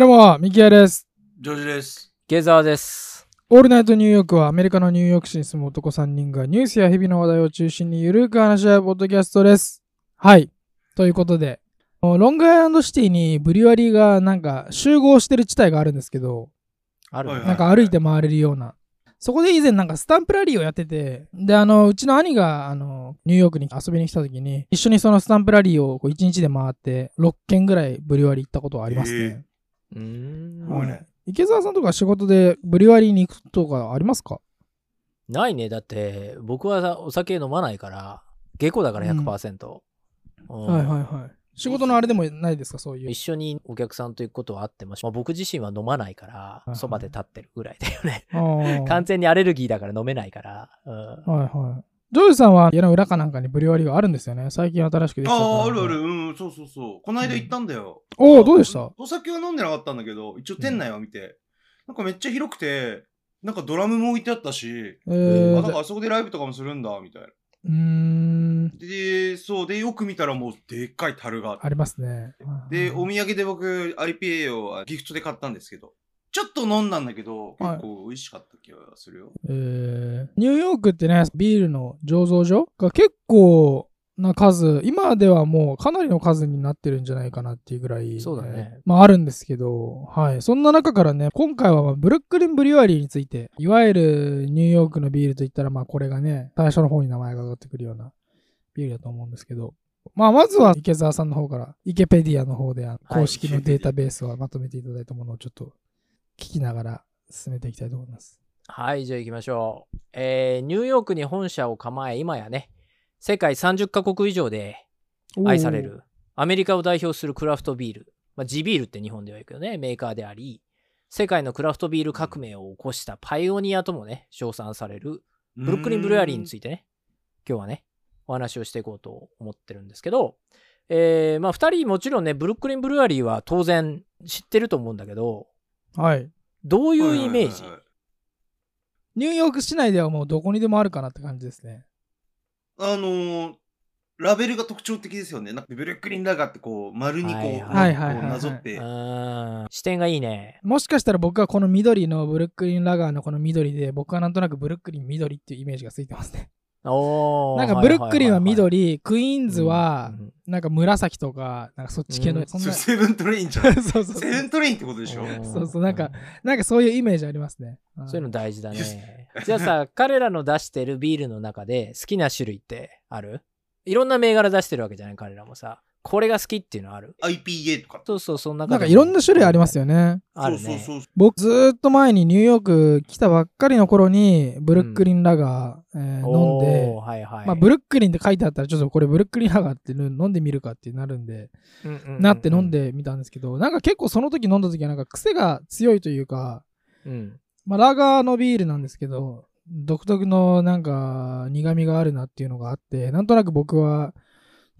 はい、どうも、ミキヤです。ジョージです。ゲザーです。オールナイトニューヨークはアメリカのニューヨーク市に住む男3人がニュースや日々の話題を中心にゆるく話し合うポッドキャストです。はい。ということで、ロングアイランドシティにブリュワリーがなんか集合してる地帯があるんですけど、あるなんか歩いて回れるような。そこで以前なんかスタンプラリーをやってて、で、あの、うちの兄が、あの、ニューヨークに遊びに来た時に、一緒にそのスタンプラリーをこう1日で回って、6軒ぐらいブリュワリー行ったことはありますね。うーん。ね池澤さんとか仕事でブリュワリーに行くとかありますか？ないね。だって、僕はさお酒飲まないから、下戸だから100%。うんはいはいはい。仕事のあれでもないですか？そういう一。緒にお客さんと行くことはあっても、まあ、僕自身は飲まないかいらは、いそばで立ってるぐらいだよね。完全にアレルギーだから飲めないから。うんはいはい。ジョージさんは家の裏かなんかにブリュワリーがあるんですよね。最近新しくできたああ、あるある。うん、そうそうそう。この間行ったんだよ。おお、どうでした？お酒は飲んでなかったんだけど、一応店内は見て、なんかめっちゃ広くて、なんかドラムも置いてあったし、えあ、ー、なんかあそこでライブとかもするんだ、みたいな。うーん、で、そう、で、よく見たらもうでっかい樽がありますね。で、お土産で僕、IPA をギフトで買ったんですけど、ちょっと飲んだんだけど、はい結構美味しかった気がするよ。えー、ニューヨークってね、ビールの醸造所が結構な数、今ではもうかなりの数になってるんじゃないかなっていうぐらい、そうだねまああるんですけど、はい。そんな中からね、今回はまあブルックリン・ブリュワリーについて、いわゆるニューヨークのビールといったら、まあこれがね、最初の方に名前が上がってくるようなビールだと思うんですけど、まあまずは池澤さんの方から、イケペディアの方であの公式のデータベースをまとめていただいたものをちょっと聞きながら進めていきたいと思います。はい、じゃあ行きましょう。えーニューヨークに本社を構え、今やね、世界30カ国以上で愛されるアメリカを代表するクラフトビール、まあ、地ビールって日本では言うけどねメーカーであり世界のクラフトビール革命を起こしたパイオニアともね称賛されるブルックリン・ブルワリーについいてね今日はねお話をしていこうと思ってるんですけど、えーまあ2人もちろんねブルックリン・ブルワリーは当然知ってると思うんだけどはい。どういうイメージ、ニューヨーク市内ではもうどこにでもあるかなって感じですね。あのー、ラベルが特徴的ですよね。なんかブルックリンラガーってこう丸にこう、はいはいはいはいこうなぞって。うん視点がいいねもしかしたら僕はこの緑のブルックリンラガーのこの緑で、僕はなんとなくブルックリン緑っていうイメージがついてますね。なんかブルックリンは緑、クイーンズはなんか紫とか、なんかそっち系の、うん。そセブントレインじゃん。そうそうそう。セブントレインってことでしょ？うんそうそうなんかなんかそういうイメージありますね。んそういうの大事だね。じゃあさ、彼らの出してるビールの中で好きな種類ってある？いろんな銘柄出してるわけじゃない？彼らもさ。これが好きっていうのある？IPA とか？そうそう、そんななんかいろんな種類ありますよね。あるね。そうそうそう。僕ずーっと前にニューヨーク来たばっかりの頃にブルックリンラガー、えー飲んではいはい。まあ、ブルックリンって書いてあったらちょっとこれブルックリンラガーって飲んでみるかってなるんで、うんうんうんうんなって飲ん。でみたんですけど、なんか結構その時飲んだ時はなんか癖が強いというか、うん。まあ、ラガーのビールなんですけど、独特のなんか苦味があるなっていうのがあって、なんとなく僕は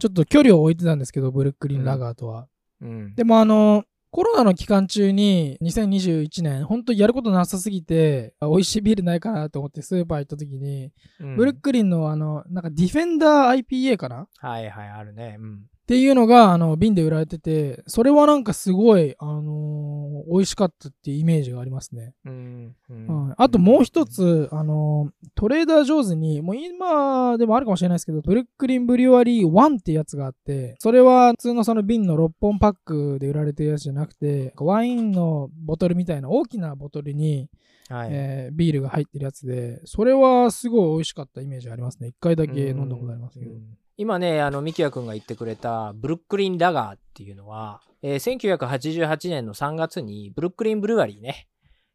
ちょっと距離を置いてたんですけど、ブルックリンラガーとは。うん。でもあの、コロナの期間中に2021年、本当にやることなさすぎて、あ美味しいビールないかなと思ってスーパー行った時に、うんブルックリンのあの、なんかディフェンダー IPA かな？はいはい、あるね。うん。っていうのが、あの、瓶で売られてて、それはなんかすごい、あのー美味しかったっていうイメージがありますね。うん。うんはいあともう一。つ、あのートレーダー・ジョーズに、もう今でもあるかもしれないですけど、ブルックリン・ブリュワリー1ってやつがあって、それは普通のその瓶の6本パックで売られてるやつじゃなくて、ワインのボトルみたいな大きなボトルに、はい。えービールが入ってるやつで、それはすごい美味しかったイメージありますね。一回だけ飲んだことありますけどう。ん今ね、あの、ミキヤ君が言ってくれたブルックリンラガーっていうのは、えー1988年の3月にブルックリンブルワリーね、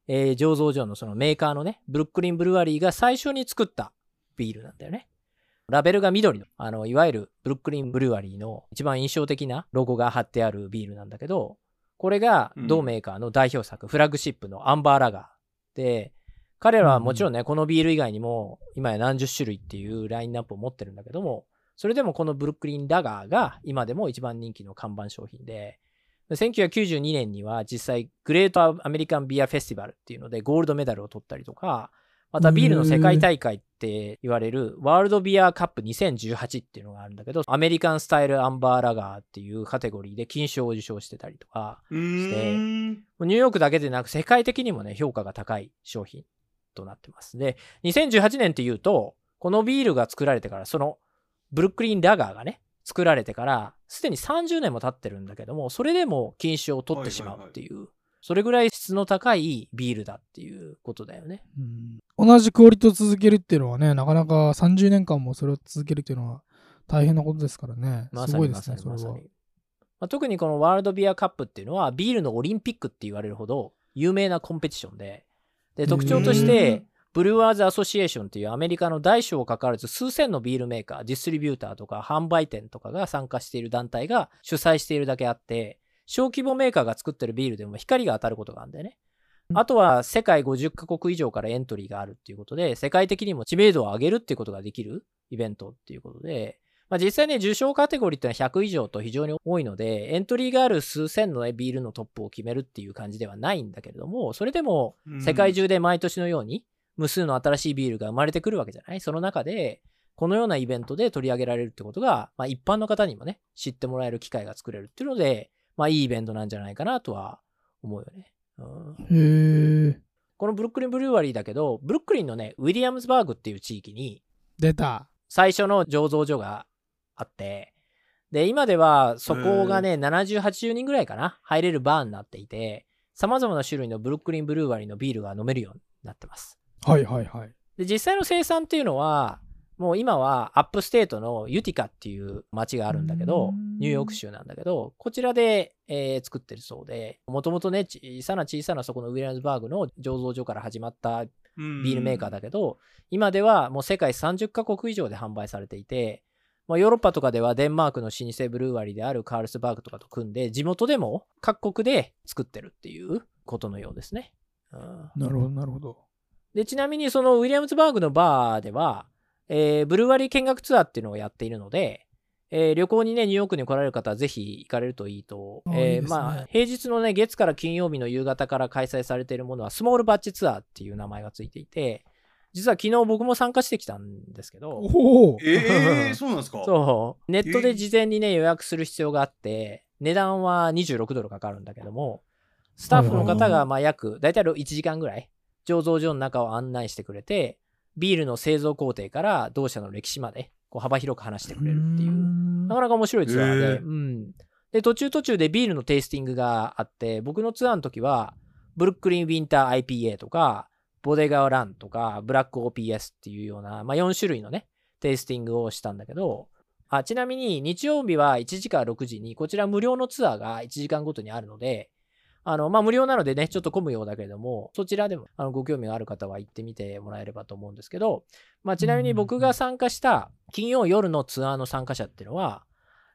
えー醸造所のそのメーカーのね、ブルックリンブルワリーが最初に作ったビールなんだよね。ラベルが緑の、あの、いわゆるブルックリンブルワリーの一番印象的なロゴが貼ってあるビールなんだけど、これが同メーカーの代表作、フラッグシップのアンバーラガーで、彼らはもちろんね、このビール以外にも、今や何十種類っていうラインナップを持ってるんだけども、それでもこのブルックリンラガーが今でも一番人気の看板商品で、で1992年には実際グレートアメリカンビアフェスティバルっていうのでゴールドメダルを取ったりとか、ままたビールの世界大会って言われるワールドビアカップ2018っていうのがあるんだけど、アメリカンスタイルアンバーラガーっていうカテゴリーで金賞を受賞してたりとか、うーん。ニューヨークだけでなく世界的にもね、評価が高い商品となってます。で、2018年っていうと、このビールが作られてから、そのブルックリンラガーがね、作られてから、すでに30年も経ってるんだけども、それでも金賞を取ってしまうっていう、それぐらい質の高いビールだっていうことだよね。うん同じクオリティを続けるっていうのはね、なかなか30年間もそれを続けるっていうのは大変なことですからね。ますさごいでね、にますさにそれは。まさに。まあ、特にこのワールドビアカップっていうのはビールのオリンピックって言われるほど有名なコンペティションで、で、特徴としてうん、 Brewers Association っていうアメリカの大小関わらず数千のビールメーカー、ディストリビューターとか販売店とかが参加している団体が主催しているだけあって、小規模メーカーが作ってるビールでも光が当たることがあるんだよね。あとは世界50カ国以上からエントリーがあるっていうことで、世界的にも知名度を上げるっていうことができるイベントっていうことで、まあ、実際ね、受賞カテゴリーってのは100以上と非常に多いので、エントリーがある数千の、ね、ビールのトップを決めるっていう感じではないんだけれども、それでもうん世界中で毎年のように無数の新しいビールが生まれてくるわけじゃない？その中で、このようなイベントで取り上げられるってことが、まあ、一般の方にもね、知ってもらえる機会が作れるっていうので、まあ、いいイベントなんじゃないかなとは思うよね。うん、へえ。このブルックリンブルーワリーだけど、ブルックリンのね、ウィリアムズバーグっていう地域に、出た。最初の醸造所があって、で、今ではそこがね、70、80人ぐらいかな、入れるバーになっていて、様々な種類のブルックリンブルーワリーのビールが飲めるようになってます。はいはいはい。で、実際の生産っていうのは、もう今は upstate のユティカっていう街があるんだけどうん、ニューヨーク州なんだけど、こちらで、えー作ってるそうで、もともとね、小さな小さなそこのウィリアムズバーグの醸造所から始まったビールメーカーだけど、今ではもう世界30カ国以上で販売されていて、まあ、ヨーロッパとかではデンマークの老舗ブルーワリーであるカールスバーグとかと組んで、地元でも各国で作ってるっていうことのようですね。うんなるほどなるほど。で、ちなみにそのウィリアムズバーグのバーでは、えーブルーワリー見学ツアーっていうのをやっているので、えー旅行にね、ニューヨークに来られる方はぜひ行かれるといいと。あえーいいねまあ、平日のね、月から金曜日の夕方から開催されているものは、スモールバッチツアーっていう名前がついていて、実は昨日僕も参加してきたんですけど、おお。ええー、そうなんですか？そう、ネットで事前にね、予約する必要があって、値段は26ドルかかるんだけども、スタッフの方がまあ約、だいたい1時間ぐらい、醸造所の中を案内してくれて、ビールの製造工程から同社の歴史まで、こう幅広く話してくれるっていう、うなかなか面白いツアーで、へー。うん。で、途中途中でビールのテイスティングがあって、僕のツアーの時は、ブルックリンウィンター IPA とか、ボデガーランとか、ブラック OPS っていうような、まあ、4種類のね、テイスティングをしたんだけど、あちなみに日曜日は1時から6時に、こちら無料のツアーが1時間ごとにあるので、あの、まあ、無料なのでね、ちょっと混むようだけれども、そちらでも、あの、ご興味がある方は行ってみてもらえればと思うんですけど、まあ、ちなみに僕が参加した金曜夜のツアーの参加者っていうのは、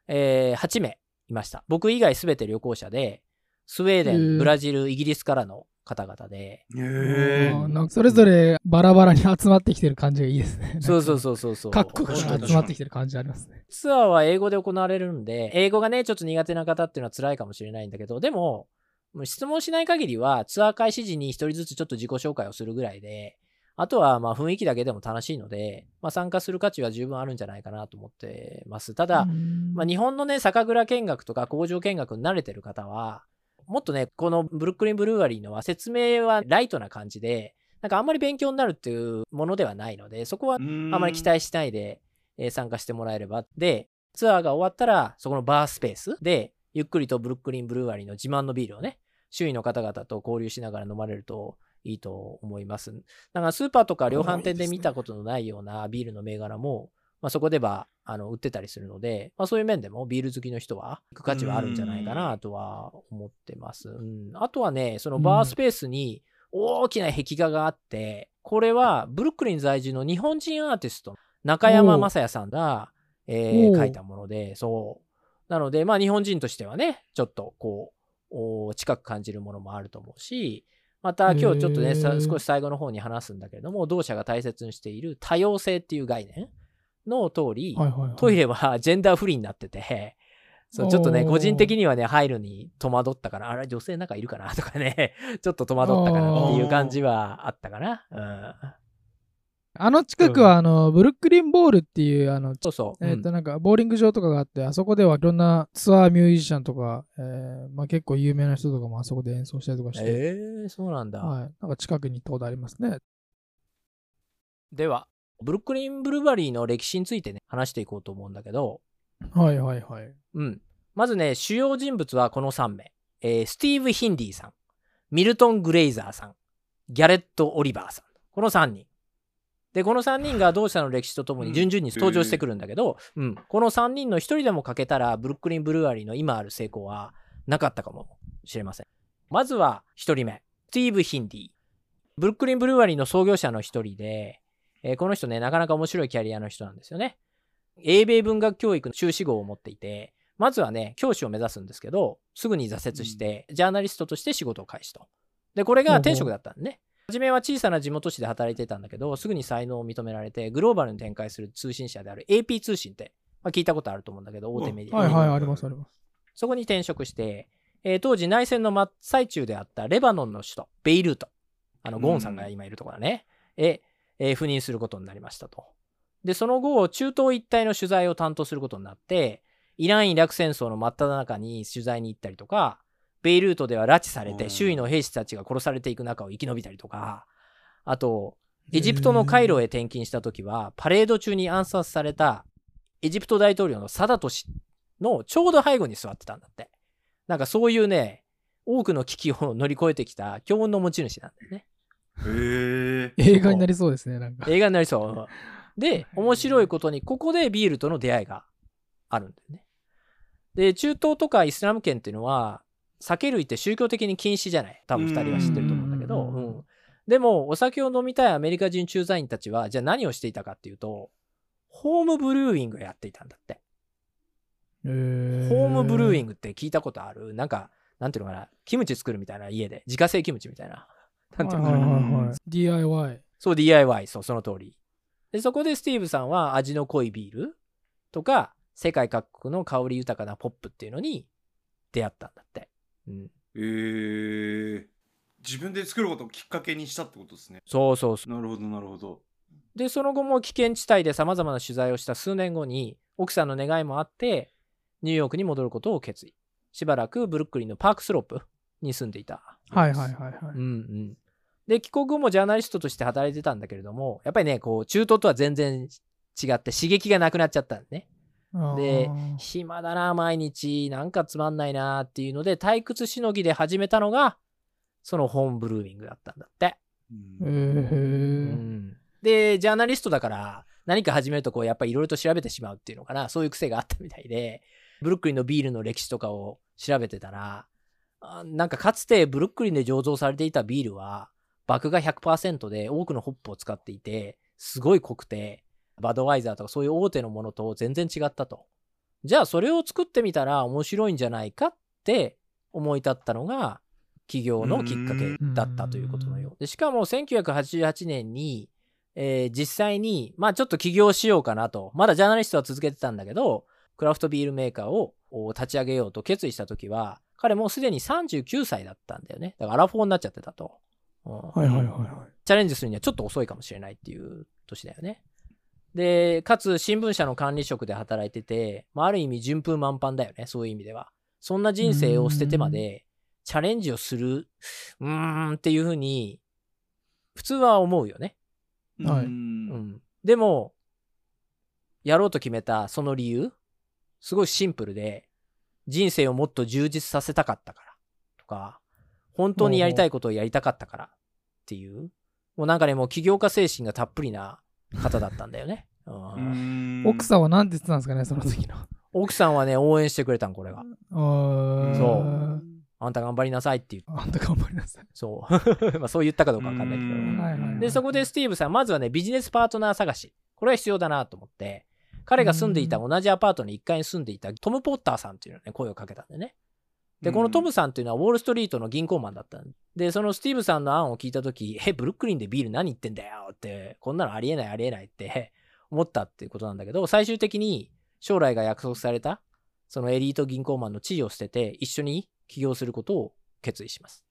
えー8名いました。僕以外すべて旅行者で、スウェーデン、ブラジル、イギリスからの方々で、へあーなんかそれぞれバラバラに集まってきてる感じがいいですね。そうそうそうそうそう。各国から確かに集まってきてる感じありますね。ツアーは英語で行われるんで、英語がね、ちょっと苦手な方っていうのは辛いかもしれないんだけど、でも、もう質問しない限りは、ツアー開始時に一人ずつちょっと自己紹介をするぐらいで、あとはまあ雰囲気だけでも楽しいので、まあ、参加する価値は十分あるんじゃないかなと思ってます。ただ、うんまあ、日本のね、酒蔵見学とか工場見学に慣れてる方は、もっとね、このブルックリンブルーワリーのは説明はライトな感じで、なんかあんまり勉強になるっていうものではないので、そこはああまり期待しないで、えー参加してもらえれば。で、ツアーが終わったら、そこのバースペースで、ゆっくりとブルックリンブルーワリーの自慢のビールをね、周囲の方々と交流しながら飲まれるといいと思います。だからスーパーとか量販店で見たことのないようなビールの銘柄も、まあ、そこではあの売ってたりするので、まあ、そういう面でもビール好きの人は行く価値はあるんじゃないかなとは思ってます。うん、あとはね、そのバースペースに大きな壁画があって、これはブルックリン在住の日本人アーティスト、中山雅也さんが、えー書いたもので、そう。なので、まあ日本人としてはね、ちょっとこう、お近く感じるものもあると思うし、また今日ちょっとね、少し最後の方に話すんだけれども、同社が大切にしている多様性っていう概念の通り、はいはいはい、トイレは ジェンダーフリーになってて、そうちょっとね、個人的にはね、入るに戸惑ったから、あれ、女性なんかいるかなとかね、ちょっと戸惑ったかなっていう感じはあったかな。うんあの近くは、あの、ブルックリンボールっていう、あの、そうそう。えっ、と、うんなんか、ボーリング場とかがあって、あそこではいろんなツアーミュージシャンとか、えーまあ結構有名な人とかもあそこで演奏したりとかして、えー、そうなんだ。はい。なんか近くに行ったことありますね。では、ブルックリン・ブルバリーの歴史についてね、話していこうと思うんだけど、はいはいはい。うん。まずね、主要人物はこの3名。えースティーブ・ヒンディさん、ミルトン・グレイザーさん、ギャレット・オリバーさん。この3人。で、この3人が同社の歴史とともに順々に登場してくるんだけど、うん、この3人の1人でも欠けたら、ブルックリン・ブルワリーの今ある成功はなかったかもしれません。まずは1人目、スティーブ・ヒンディ。ブルックリン・ブルワリーの創業者の1人で、えーこの人ね、なかなか面白いキャリアの人なんですよね。英米文学教育の修士号を持っていて、まずはね、教師を目指すんですけど、すぐに挫折して、ジャーナリストとして仕事を開始と。で、これが転職だったんでね。初めは小さな地元紙で働いてたんだけど、すぐに才能を認められて、グローバルに展開する通信社である AP 通信って、まあ、聞いたことあると思うんだけど、大手メディア、はいはい、ありますあります。そこに転職して、えー当時内戦の真っ最中であったレバノンの首都、ベイルート、あの、ゴーンさんが今いるところだね、へ、えー赴任することになりましたと。で、その後、中東一帯の取材を担当することになって、イラン・イラク戦争の真っ只中に取材に行ったりとか、ベイルートでは拉致されて、うん周囲の兵士たちが殺されていく中を生き延びたりとか、あと、エジプトのカイロへ転勤した時は、パレード中に暗殺されたエジプト大統領のサダト氏のちょうど背後に座ってたんだって。なんかそういうね、多くの危機を乗り越えてきた強運の持ち主なんだよね。へえ。映画になりそうですね、なんか。映画になりそう。で、面白いことに、ここでビールとの出会いがあるんだよね。で、中東とかイスラム圏っていうのは、酒類って宗教的に禁止じゃない？多分二人は知ってると思うんだけど、うんうんでも、お酒を飲みたいアメリカ人駐在員たちは、じゃあ何をしていたかっていうと、ホームブルーイングをやっていたんだって。えーホームブルーイング。グって聞いたことある？なんか、なんていうのかな、キムチ作るみたいな家で、自家製キムチみたいな。なんていうのかな。はいはいはい。DIY。そう、DIY、そう、その通り。で、そこでスティーブさんは味の濃いビールとか、世界各国の香り豊かなポップっていうのに出会ったんだって。うん。へえ。自分で作ることをきっかけにしたってことですね。そうそうそなるほど、なるほど。う。で、その後も危険地帯で様々な取材をした数年後に、奥さんの願いもあって、ニューヨークに戻ることを決意。しばらくブルックリンのパークスロープに住んでいた。はいはいはいはい。うんうん。で、帰国後もジャーナリストとして働いてたんだけれども、やっぱりね、こう、中東とは全然違って刺激がなくなっちゃったんね。で暇だな、毎日、なんかつまんないなっていうので、退屈しのぎで始めたのが、そのホームブルーイングだったんだって。えうん。うー。ん。で、ジャーナリストだから、何か始めるとこう、やっぱりいろいろと調べてしまうっていうのかな、そういう癖があったみたいで、ブルックリンのビールの歴史とかを調べてたら、あなんかかつてブルックリンで醸造されていたビールは、麦芽100%で多くのホップを使っていて、すごい濃くて、バドワイザーとかそういう大手のものと全然違ったと。じゃあそれを作ってみたら面白いんじゃないかって思い立ったのが起業のきっかけだったということのよう。でしかも1988年に、えー実際にまあちょっと起業しようかなと。まだジャーナリストは続けてたんだけどクラフトビールメーカーをお立ち上げようと決意した時は彼もうすでに39歳だったんだよね。だからアラフォーになっちゃってたと、うん。はいはいはいはチャレンジするにはちょっと遅いかもしれないっていう年だよね。で、かつ新聞社の管理職で働いてて、まあ、ある意味順風満帆だよね、そういう意味では。そんな人生を捨ててまでチャレンジをする、うーんっていうふうに、普通は思うよね。はいうんうん。でも、やろうと決めたその理由、すごいシンプルで、人生をもっと充実させたかったからとか、本当にやりたいことをやりたかったからっていう、もうなんかね、もう起業家精神がたっぷりな方だったんだよね。うん。奥さんは何て言ってたんですかね、その時の。奥さんはね、応援してくれたん、これが。そうあんた頑張りなさいって言って、あんた頑張りなさい。そう。まあそう言ったかどうかわかんないけど。うんはいはいはいで、そこでスティーブさん、まずはね、ビジネスパートナー探し。これは必要だなと思って、彼が住んでいた同じアパートの1階に住んでいたトム・ポッターさんっていうのに声をかけたんでね。で、このトムさんっていうのはウォールストリートの銀行マンだったんで、そのスティーブさんの案を聞いたとき、え、ブルックリンでビール何言ってんだよって、こんなのありえないありえないって 思ったっていうことなんだけど、最終的に将来が約束された、そのエリート銀行マンの地位を捨てて、一緒に起業することを決意します。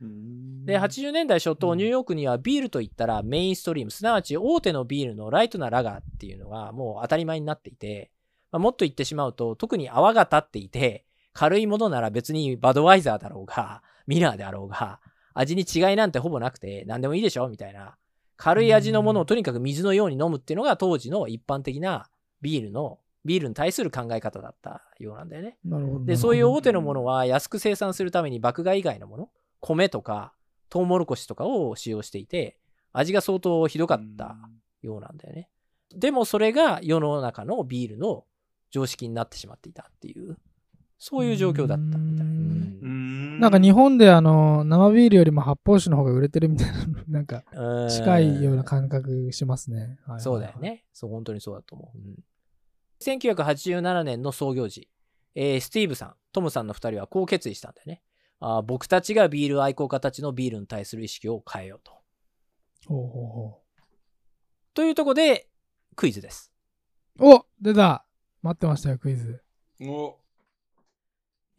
うん。で、80年代初頭、うん。ニューヨークにはビールといったらメインストリーム、すなわち大手のビールのライトなラガーっていうのがもう当たり前になっていて、まあ、もっと言ってしまうと、特に泡が立っていて、軽いものなら別にバドワイザーだろうが、ミラーであろうが、味に違いなんてほぼなくて、何でもいいでしょみたいな。軽い味のものをとにかく水のように飲むっていうのが当時の一般的なビールの、ビールに対する考え方だったようなんだよね。で、そういう大手のものは安く生産するために麦芽以外のもの、米とかトウモロコシとかを使用していて、味が相当ひどかったようなんだよね。でもそれが世の中のビールの常識になってしまっていたっていう、そういう状況だったみたい。うううんんなんか日本であの、生ビールよりも発泡酒の方が売れてるみたいな、なんかうん近いような感覚しますね。はいそうだよ。ね。そう、本当にそうだと思う。うん1987年の創業時、えースティーブさん、トムさんの2人はこう決意したんだよね。あー僕たちがビール愛好家たちのビールに対する意識を変えようと。ほうほうほというところで、クイズです。うお出た待ってましたよ、クイズ。おえー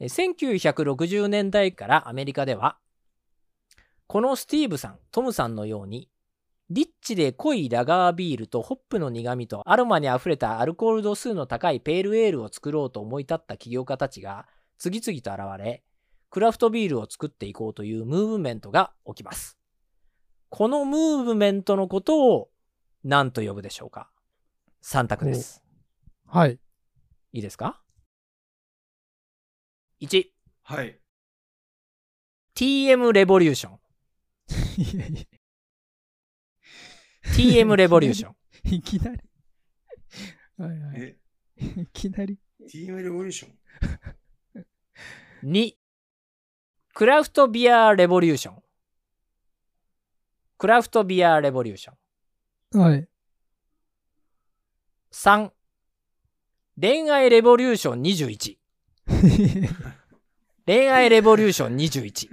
1960年代からアメリカでは、このスティーブさん、トムさんのように、リッチで濃いラガービールとホップの苦味とアロマにあふれたアルコール度数の高いペールエールを作ろうと思い立った起業家たちが次々と現れ、クラフトビールを作っていこうというムーブメントが起きます。このムーブメントのことを何と呼ぶでしょうか ?3 択です。はい。いいですか？?1、はい。TM レボリューション。いやいや TM レボリューション。いきなり。はいはい。え、いきなり。TM レボリューション2、クラフトビアレボリューション。クラフトビアレボリューション。はい。3、恋愛レボリューション21。恋愛レボリューション21。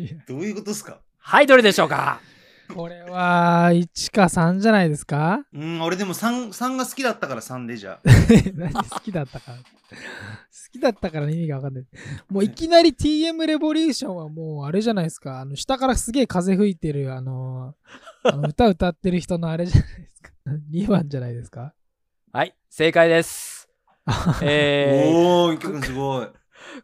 い やどういうことですか？はい、どれでしょうか？これは1か3じゃないですか？うん、俺でも 3, 3が好きだったから3でじゃあ。何好きだったから。好きだったから意味がわかんない。もういきなり TM レボリューションはもうあれじゃないですか。あの下からすげえ風吹いてるあのあの歌歌ってる人のあれじゃないですか。2番じゃないですか。はい、正解です。えー、おー、一曲すごい。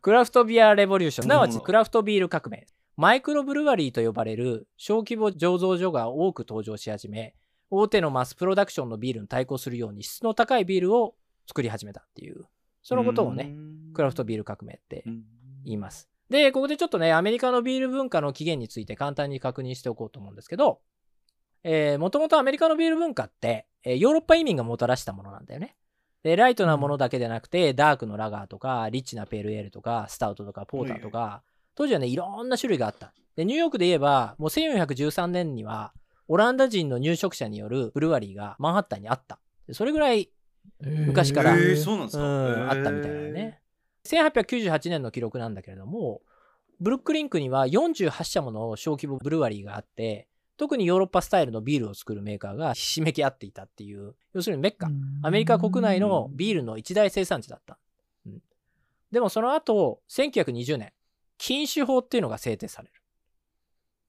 クラフトビアレボリューション、うんなわちクラフトビール革命。マイクロブルワリーと呼ばれる小規模醸造所が多く登場し始め、大手のマスプロダクションのビールに対抗するように質の高いビールを作り始めたっていう、そのことをね、クラフトビール革命ってうん言います。で、ここでちょっとね、アメリカのビール文化の起源について簡単に確認しておこうと思うんですけど、えー、もともとアメリカのビール文化って、えーヨーロッパ移民がもたらしたものなんだよね。で、ライトなものだけでなくて、ダークのラガーとか、リッチなペールエールとか、スタウトとか、ポーターとか、当時はね、いろんな種類があった。で、ニューヨークで言えば、もう1413年には、オランダ人の入植者によるブルワリーがマンハッタンにあった。でそれぐらい昔からえー、そうなんですうか、ん、あったみたいなね。1898年の記録なんだけれども、ブルックリンクには48社もの小規模ブルワリーがあって、特にヨーロッパスタイルのビールを作るメーカーがひしめき合っていたっていう、要するにメッカ、アメリカ国内のビールの一大生産地だった。うんでもその後、1920年、禁酒法っていうのが制定される。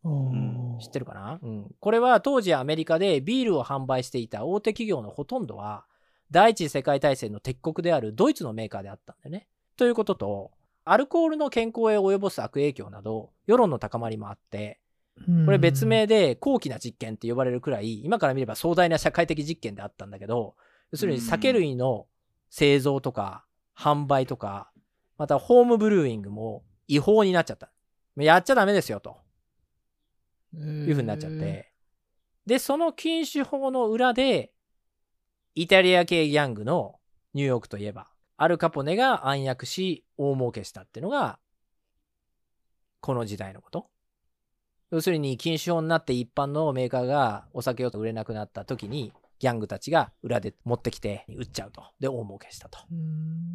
うん知ってるかな？うん。これは当時アメリカでビールを販売していた大手企業のほとんどは、第一次世界大戦の敵国であるドイツのメーカーであったんだよね。ということと、アルコールの健康へ及ぼす悪影響など、世論の高まりもあって、これ別名で高貴な実験って呼ばれるくらい、今から見れば壮大な社会的実験であったんだけど、要するに酒類の製造とか販売とか、またホームブルーイングも違法になっちゃった。やっちゃダメですよと。いう風になっちゃって。で、その禁酒法の裏で、イタリア系ギャングのニューヨークといえば、アルカポネが暗躍し、大儲けしたっていうのが、この時代のこと。要するに禁酒法になって一般のメーカーがお酒を売れなくなった時に、ギャングたちが裏で持ってきて売っちゃうと。で、大儲けしたと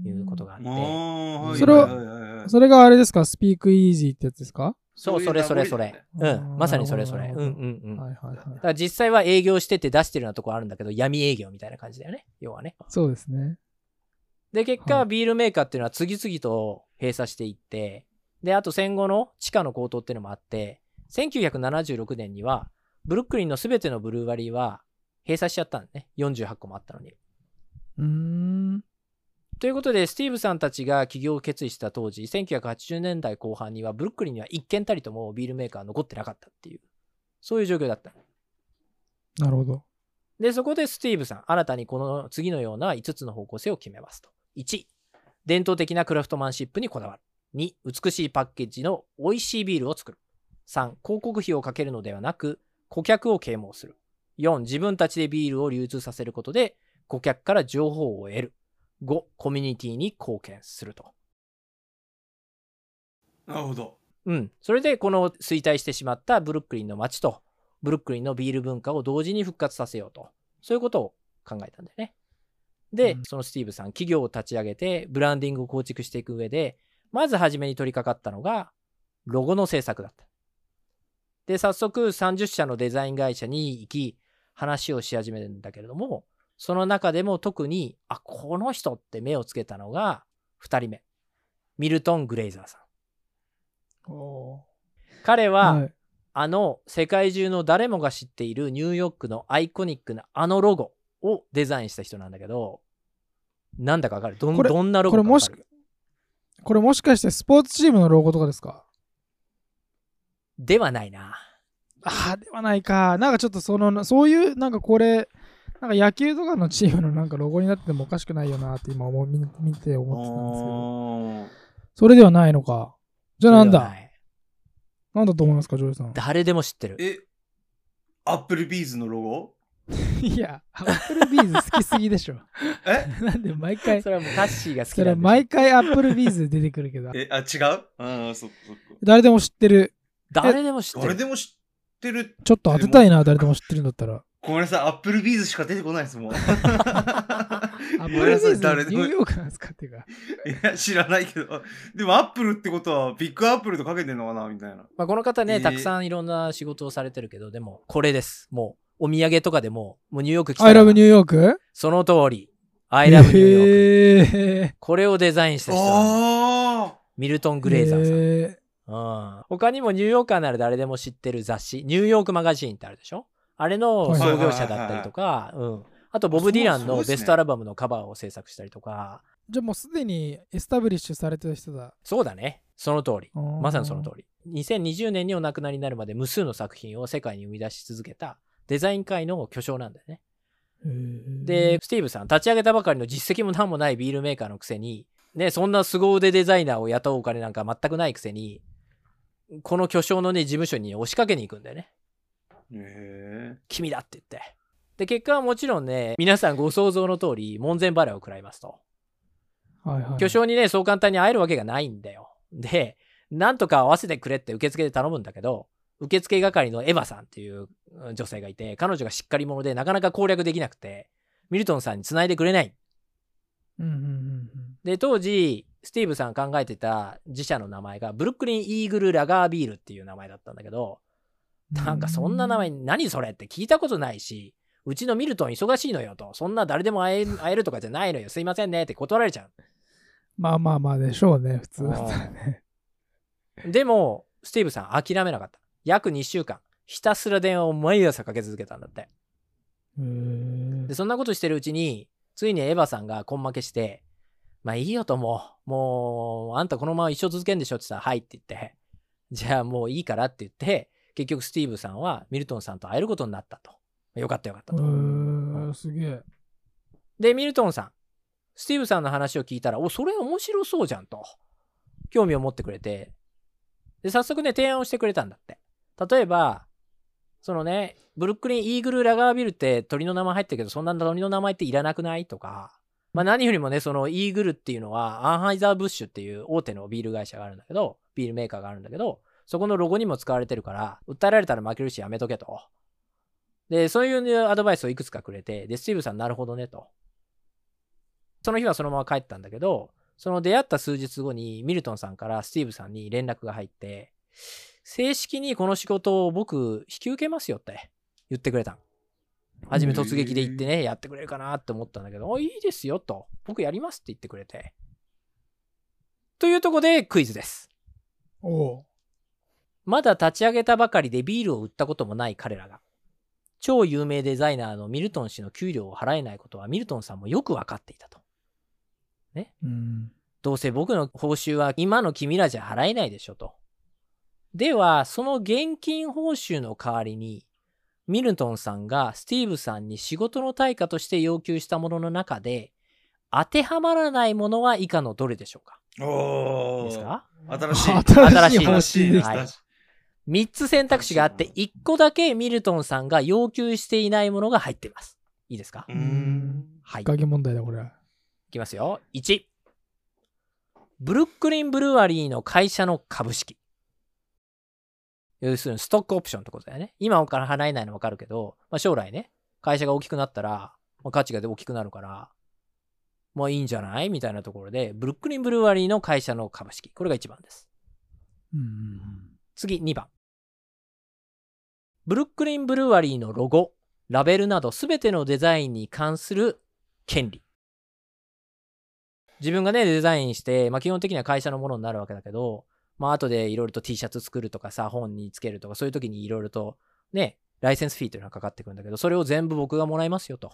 いうことがあって。それはそれがあれですか？スピークイージーってやつですか？そう、それそれそれ。うん、まさにそれそれ。うんうんうん。はいはいはいだ。から実際は営業してて出してるようなところあるんだけど、闇営業みたいな感じだよね。要はね。そうですね。で、結果、はいビールメーカーっていうのは次々と閉鎖していって、で、あと戦後の地価の高騰っていうのもあって、1976年には、ブルックリンのすべてのブルーワリーは閉鎖しちゃったんだね。48個もあったのに。うーん。ということで、スティーブさんたちが起業を決意した当時、1980年代後半には、ブルックリンには一軒たりともビールメーカー残ってなかったっていう、そういう状況だった。なるほど。で、そこでスティーブさん、新たにこの次のような5つの方向性を決めますと。1、伝統的なクラフトマンシップにこだわる。2、美しいパッケージの美味しいビールを作る。3、広告費をかけるのではなく、顧客を啓蒙する。4、自分たちでビールを流通させることで、顧客から情報を得る。5、コミュニティに貢献すると。なるほど。うん。それで、この衰退してしまったブルックリンの街と、ブルックリンのビール文化を同時に復活させようと。そういうことを考えたんだよね。で、うんそのスティーブさん、企業を立ち上げて、ブランディングを構築していく上で、まず初めに取り掛かったのが、ロゴの制作だった。で、早速30社のデザイン会社に行き、話をし始めるんだけれども、その中でも特に、あ、この人って目をつけたのが、2人目。ミルトン・グレイザーさん。お彼は、はい。あの世界中の誰もが知っているニューヨークのアイコニックなあのロゴをデザインした人なんだけど、なんだかわかる？どんなロこれもしゴかこれもしかしてスポーツチームのロゴとかですか？ではないな。ああ、ではないか。なんかちょっとその、そういう、なんかこれ、なんか野球とかのチームのなんかロゴになっててもおかしくないよなって今思う見見て思ってたんですけど。あそれではないのか。じゃあなんだ？なんだと思いますか、ジョージさん。誰でも知ってるー。え、アップルビーズのロゴ？いや、アップルビーズ好きすぎでしょ。え？なんで毎回、それはもうタッシーが好きそれなんでしょ毎回アップルビーズで出てくるけど、え、あ、違う？ああ、そっかそっか。誰でも知ってる。誰でも知ってる。誰でも知ってる。ちょっと当てたいな、誰でも知ってるんだったら。ごめんなさい、アップルビーズしか出てこないですもん。アップルビーズ誰でニューヨークなんですかっていうか。や、知らないけど。でも、アップルってことは、ビッグアップルとかけてんのかなみたいな。まあ、この方ね、えーたくさんいろんな仕事をされてるけど、でも、これです。もう、お土産とかでも、もうニューヨーク来た I love New York? その通り。I love New York。へーこれをデザインした人なんだあミルトン・グレイザーさん。へうん他にもニューヨーカーなら誰でも知ってる雑誌、ニューヨークマガジンってあるでしょ？あれのはい創業者だったりとか、うん。あと、ボブ・ディランのベストアルバムのカバーを制作したりとか、ーじゃあもうすでにエスタブリッシュされてた人だ。そうだね。その通り。ままさにその通り。2020年にお亡くなりになるまで無数の作品を世界に生み出し続けたデザイン界の巨匠なんだよね。りで、、スティーブさん、立ち上げたばかりの実績も何もないビールメーカーのくせに、ね、そんな凄腕デザイナーを雇うお金なんか全くないくせに、この巨匠のね、事務所に押しかけに行くんだよね。ーへ君だって言って。で、結果はもちろんね、皆さんご想像の通り、門前払いを食らいますと。はいはい、巨匠にね、そう簡単に会えるわけがないんだよ。で、なんとか合わせてくれって受付で頼むんだけど、受付係のエヴァさんっていううん女性がいて、彼女がしっかり者でなかなか攻略できなくて、ミルトンさんに繋いでくれない。うんうんうんうん。で、当時、スティーブさん考えてた自社の名前が、ブルックリン・イーグル・ラガービールっていう名前だったんだけど、なんかそんな名前、何それって聞いたことないし、うちのミルトン忙しいのよと、そんな誰でも会え 会えるとかじゃないのよ、すいませんねって断られちゃまあまあまあでしょうね、普通だったらね。う。でも、スティーブさん諦めなかった。約2週間、ひたすら電話を毎朝かけ続けたんだって。で、そんなことしてるうちに、ついにエヴァさんが根負けして、まあいいよとも、もう、あんたこのまま一生続けんでしょって言ったら、はいって言って、じゃあもういいからって言って、結局スティーブさんはミルトンさんと会えることになったと。よかったよかったうと。ーん、すげえ。で、ミルトンさん、スティーブさんの話を聞いたら、お、それ面白そうじゃんと。興味を持ってくれて、で、早速ね、提案をしてくれたんだって。例えば、そのね、ブルックリン・イーグル・ラガービルって鳥の名前入ってるけど、そんな鳥の名前っていらなくない？とか、まあ何よりもね、そのイーグルっていうのは、アンハイザー・ブッシュっていう大手のビール会社があるんだけど、ビールメーカーがあるんだけど、そこのロゴにも使われてるから、訴えられたら負けるしやめとけと。で、そういうアドバイスをいくつかくれて、で、スティーブさんなるほどねと。その日はそのまま帰ったんだけど、その出会った数日後にミルトンさんからスティーブさんに連絡が入って、正式にこの仕事を僕引き受けますよって言ってくれた。初め突撃で行ってね、やってくれるかなって思ったんだけど、おいいですよと。僕やりますって言ってくれて。というとこでクイズです。おう。まだ立ち上げたばかりでビールを売ったこともない彼らが、超有名デザイナーのミルトン氏の給料を払えないことはミルトンさんもよくわかっていたと。うん。どうせ僕の報酬は今の君らじゃ払えないでしょと。では、その現金報酬の代わりに、ミルトンさんがスティーブさんに仕事の対価として要求したものの中で、当てはまらないものは以下のどれでしょうか？おーいいですか？新しい。新しい方針できた。はい ?3 つ選択肢があって、1個だけミルトンさんが要求していないものが入っています。いいですか？うーん。はい。い影問題だ、これは。きますよ。1。ブルックリンブルワリーの会社の株式。要するにストックオプションってことだよね。今から払えないの分かるけど、まあ、将来ね、会社が大きくなったら、まあ、価値が大きくなるから、まあいいんじゃないみたいなところで、ブルックリンブルワリーの会社の株式。これが1番です。うんうん次、2番。ブルックリンブルワリーのロゴ、ラベルなどすべてのデザインに関する権利。自分がね、デザインして、まあ基本的には会社のものになるわけだけど、まあ後でいろいろと T シャツ作るとかさ、本につけるとか、そういう時にいろいろとね、ライセンスフィーというのがかかってくるんだけど、それを全部僕がもらいますよと。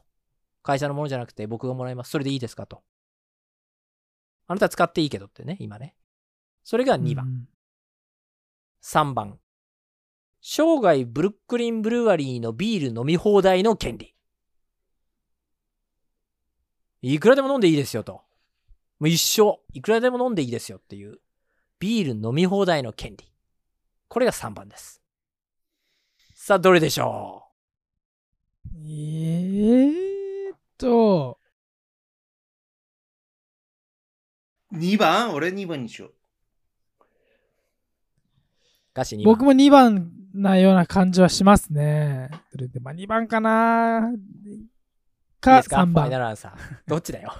会社のものじゃなくて僕がもらいます。それでいいですかと。あなた使っていいけどってね、今ね。それが2番。うん3番。生涯ブルックリンブルワリーのビール飲み放題の権利。いくらでも飲んでいいですよと。もう一生、いくらでも飲んでいいですよっていう、ビール飲み放題の権利。これが3番です。さあ、どれでしょえーっと、2番？俺2番にしよう。うガシ2番。僕も2番なような感じはしますね。それで、まあ2番かないいかですか？3番ファイナ。ルアンサー。どっちだよ？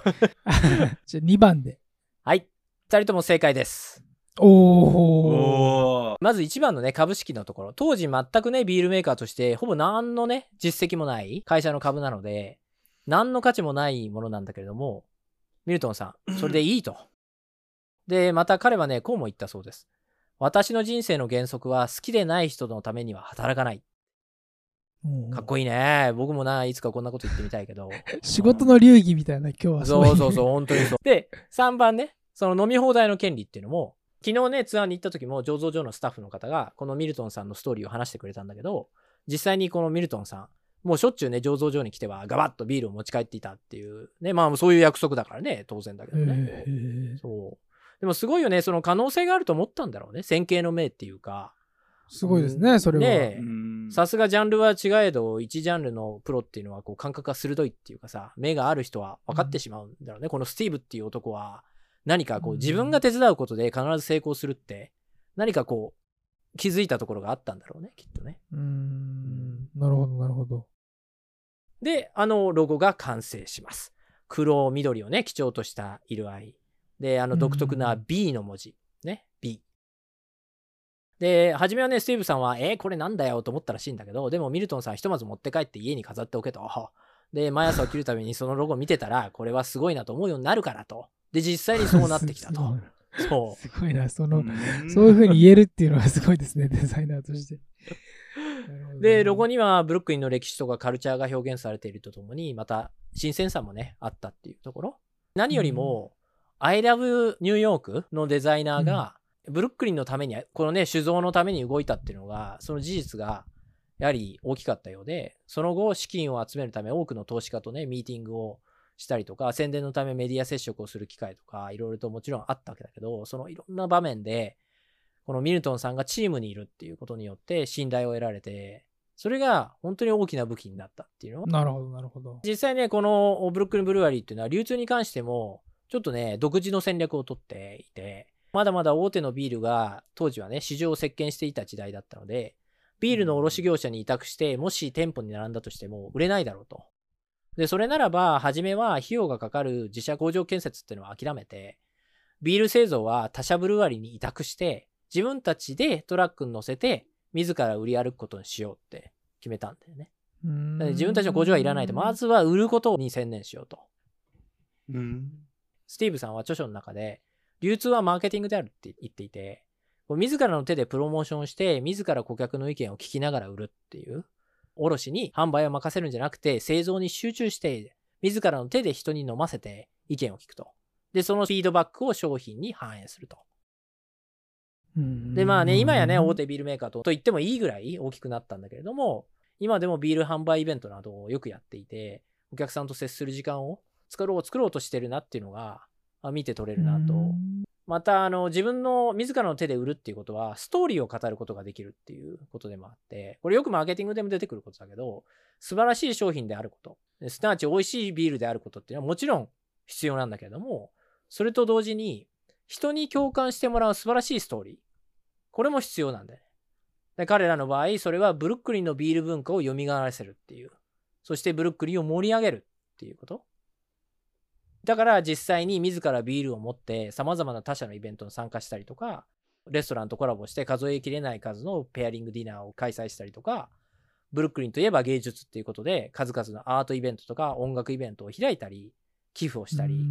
じゃ2番で。はい。二人とも正解です。おー。おー。まず1番のね、株式のところ。当時全くね、ビールメーカーとして、ほぼ何のね、実績もない会社の株なので、何の価値もないものなんだけれども、ミルトンさん、それでいいと。で、また彼はね、こうも言ったそうです。私の人生の原則は好きでない人のためには働かない。かっこいいね。僕もな、いつかこんなこと言ってみたいけど。仕事の流儀みたいな今日はそうそうそう、う。本当にそう。で、3番ね、その飲み放題の権利っていうのも、昨日ね、ツアーに行った時も、醸造所のスタッフの方が、このミルトンさんのストーリーを話してくれたんだけど、実際にこのミルトンさん、もうしょっちゅうね、醸造所に来ては、ガバッとビールを持ち帰っていたっていう、ね、まあそういう約束だからね、当然だけどね。そう。でもすごいよね、その可能性があると思ったんだろうね。先見の明っていうか。すごいですね、それは。ねさすがジャンルは違えど、一ジャンルのプロっていうのはこう感覚が鋭いっていうかさ、目がある人は分かってしまうんだろうね。このスティーブっていう男は、何かこううん自分が手伝うことで必ず成功するって、何かこう気づいたところがあったんだろうね、きっとね。うーん。なるほど、なるほど。で、あのロゴが完成します。黒緑をね、基調とした色合い。で、あの独特な B の文字。ね、B。で、初めはね、スティーブさんは、えーこれなんだよと思ったらしいんだけど、でもミルトンさんひとまず持って帰って家に飾っておけと。で、毎朝起きるためにそのロゴ見てたら、これはすごいなと思うようになるからと。で、実際にそうなってきたと。そすごいな、その、うんそういうふうに言えるっていうのはすごいですね、デザイナーとして。う。で、ロゴに、にはブルックリンの歴史とかカルチャーが表現されているとともに、また新鮮さもね、あったっていうところ。何よりも、I love New York のデザイナーが、ブルックリンのために、このね、酒造のために動いたっていうのが、その事実が、やはり大きかったようで、その後、資金を集めるため、多くの投資家とね、ミーティングをしたりとか、宣伝のためメディア接触をする機会とか、いろいろともちろんあったわけだけど、そのいろんな場面で、このミルトンさんがチームにいるっていうことによって信頼を得られて、それが本当に大きな武器になったっていうのなるほど、なるほど。実際ね、このブルックリンブルワリーっていうのは流通に関しても、ちょっとね、独自の戦略をとっていて、まだまだ大手のビールが当時はね、市場を席巻していた時代だったので、ビールの卸業者に委託して、もし店舗に並んだとしても売れないだろうと。で、それならば、初めは費用がかかる自社工場建設っていうのは諦めて、ビール製造は他社ブルワリーに委託して、自分たちでトラックに乗せて、自ら売り歩くことにしようって決めたんだよね。自分たちの工場はいらないと。まずは売ることに専念しようと。うん。スティーブさんは著書の中で、流通はマーケティングであるって言っていて、こう自らの手でプロモーションをして、自ら顧客の意見を聞きながら売るっていう。卸に販売を任せるんじゃなくて、製造に集中して、自らの手で人に飲ませて意見を聞くと。で、そのフィードバックを商品に反映すると。で、まあね、今やね、大手ビールメーカーとと言ってもいいぐらい大きくなったんだけれども、今でもビール販売イベントなどをよくやっていて、お客さんと接する時間を作ろう作ろうとしてるなっていうのが、あ見て取れるなと。また、あの、自分の自らの手で売るっていうことは、ストーリーを語ることができるっていうことでもあって、これよくマーケティングでも出てくることだけど、素晴らしい商品であること、すなわち美味しいビールであることっていうのはもちろん必要なんだけれども、それと同時に、人に共感してもらう素晴らしいストーリー。これも必要なんだよね。で彼らの場合、それはブルックリンのビール文化を蘇らせるっていう。そしてブルックリンを盛り上げるっていうこと。だから実際に自らビールを持って様々な他社のイベントに参加したりとか、レストランとコラボして数えきれない数のペアリングディナーを開催したりとか、ブルックリンといえば芸術っていうことで数々のアートイベントとか音楽イベントを開いたり、寄付をしたり、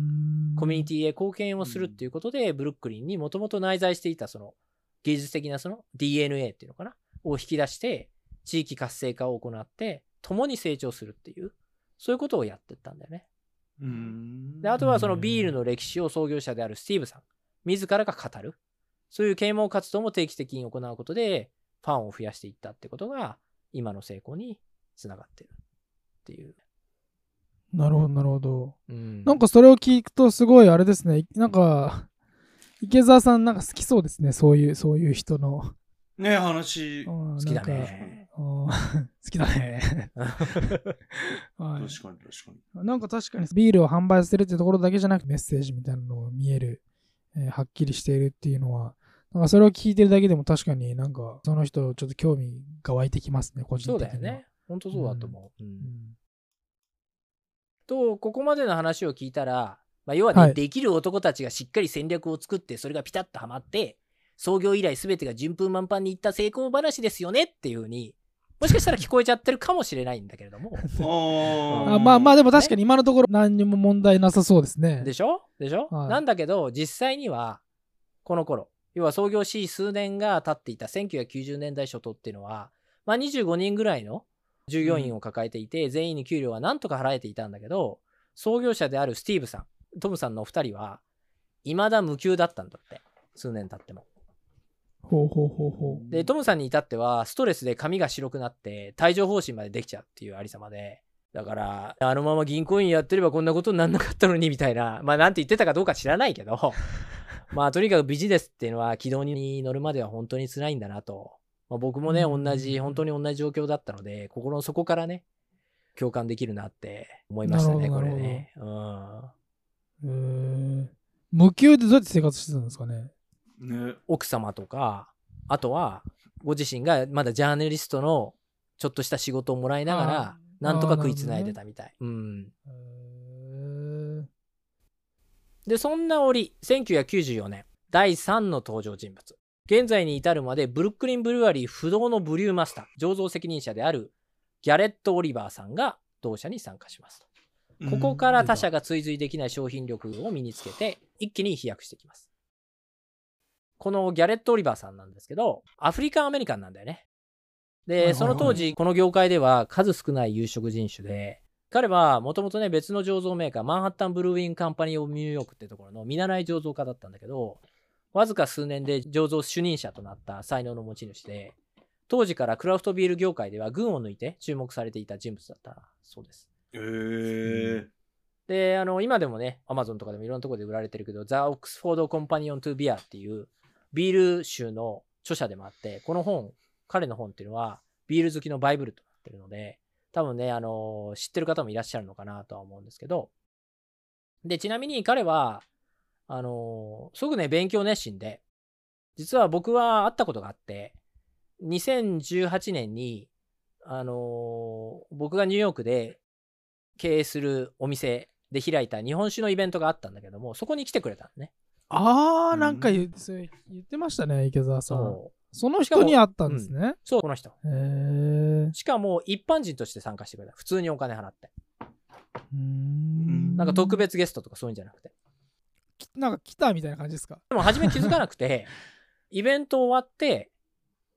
コミュニティへ貢献をするっていうことで、ブルックリンにもともと内在していたその芸術的なその DNA っていうのかな？を引き出して、地域活性化を行って、共に成長するっていう、そういうことをやってったんだよね。うんで、あとはそのビールの歴史を創業者であるスティーブさん、自らが語る。そういう啓蒙活動も定期的に行うことで、ファンを増やしていったってことが、今の成功につながってるっていう。なるほど、なるほど。うんなんかそれを聞くとすごいあれですね。なんか、池澤さんなんか好きそうですね。そういう、そういう人の。ね話好好きだ。ね。好きだね。はい確かに確かなんか確かにビールを販売するってところだけじゃなくメッセージみたいなのが見える、えーはっきりしているっていうのは、なんかそれを聞いてるだけでも確かになんかその人ちょっと興味が湧いてきますね、個人そう的には。だよね。本当そうだと思う。うんうん。と、ここまでの話を聞いたら、まあ、要はね、はいできる男たちがしっかり戦略を作って、それがピタッとはまって、創業以来全てが順風満帆にいった成功話ですよねっていうふうに、もしかしたら聞こえちゃってるかもしれないんだけれども。に。ああまあまあでも確かに今のところ何にも問題なさそうですね。でしょ？でしょ、はいなんだけど、実際には、この頃、要は創業し数年が経っていた1990年代初頭っていうのは、まあ25人ぐらいの従業員を抱えていて、全員に給料はなんとか払えていたんだけど、創業者であるスティーブさん、トムさんのお二人は、未だ無給だったんだって。数年経っても。ほうほうほうほう。で、トムさんに至っては、ストレスで髪が白くなって、帯状疱疹までできちゃうっていうありさまで、だから、あのまま銀行員やってればこんなことになんなかったのに、みたいな、まあ、なんて言ってたかどうか知らないけど、まあ、とにかくビジネスっていうのは軌道に乗るまでは本当に辛いんだなと。まあ、僕もね、うん同じ、本当に同じ状況だったので、心の底からね、共感できるなって思いましたね、これね。うん。えー無給でどうやって生活してたんですかね？ね。奥様とか、あとは、ご自身がまだジャーナリストのちょっとした仕事をもらいながあら、ーなんとか食いつないでたみたい。うん。えーで、そんな折、1994年、第3の登場人物。現在に至るまで、ブルックリン・ブルワリー不動のブリューマスター、醸造責任者であるギャレット・オリバーさんが同社に参加します。ここから他社が追随できない商品力を身につけて、一気に飛躍してきます。このギャレット・オリバーさんなんですけど、アフリカンアメリカンなんだよね。で、その当時、この業界では数少ない有色人種で、彼はもともとね、別の醸造メーカー、 Manhattan Brewing Company of New York ってところの見習い醸造家だったんだけど、わずか数年で醸造主任者となった才能の持ち主で、当時からクラフトビール業界では群を抜いて注目されていた人物だったそうです。へえ。で、あの、今でもね、アマゾンとかでもいろんなところで売られてるけど、 The Oxford Companion to Beer っていうビール集の著者でもあって、この本、彼の本っていうのはビール好きのバイブルとなってるので、多分ね、あの、知ってる方もいらっしゃるのかなとは思うんですけど、で、ちなみに彼は、あの、すごくね、勉強熱心で、実は僕は会ったことがあって、2018年に、あの、僕がニューヨークで経営するお店で開いた日本酒のイベントがあったんだけども、そこに来てくれたのね。ああ、うんなんか言言ってましたね、池澤さん。そう。その人に会ったんですね。そう、この人。へえ。しかも一般人として参加してくれた。普通にお金払って。うーんなんか特別ゲストとかそういうんじゃなくて。なんか来たみたいな感じですか？でも初め気づかなくて、イベント終わって、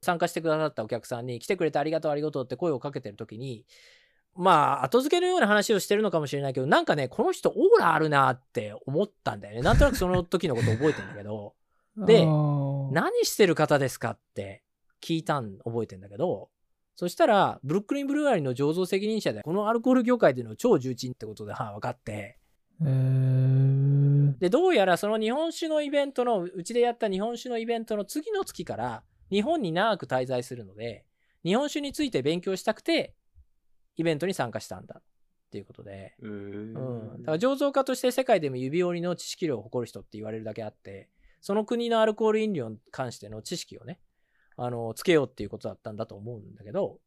参加してくださったお客さんに来てくれてありがとうありがとうって声をかけてる時に、まあ、後付けのような話をしてるのかもしれないけど、なんかね、この人オーラあるなって思ったんだよね。なんとなくその時のこと覚えてんだけど、で何してる方ですかって聞いたん覚えてんだけど、そしたら、ブルックリンブルワリーの醸造責任者で、このアルコール業界での超重鎮ってことで、はあ、分かって、えー、で、どうやらその日本酒のイベントの、うちでやった日本酒のイベントの次の月から、日本に長く滞在するので、日本酒について勉強したくて、イベントに参加したんだっていうことで、えー。うん。だから醸造家として世界でも指折りの知識量を誇る人って言われるだけあって、その国のアルコール飲料に関しての知識をね、あの、つけようっていうことだったんだと思うんだけど、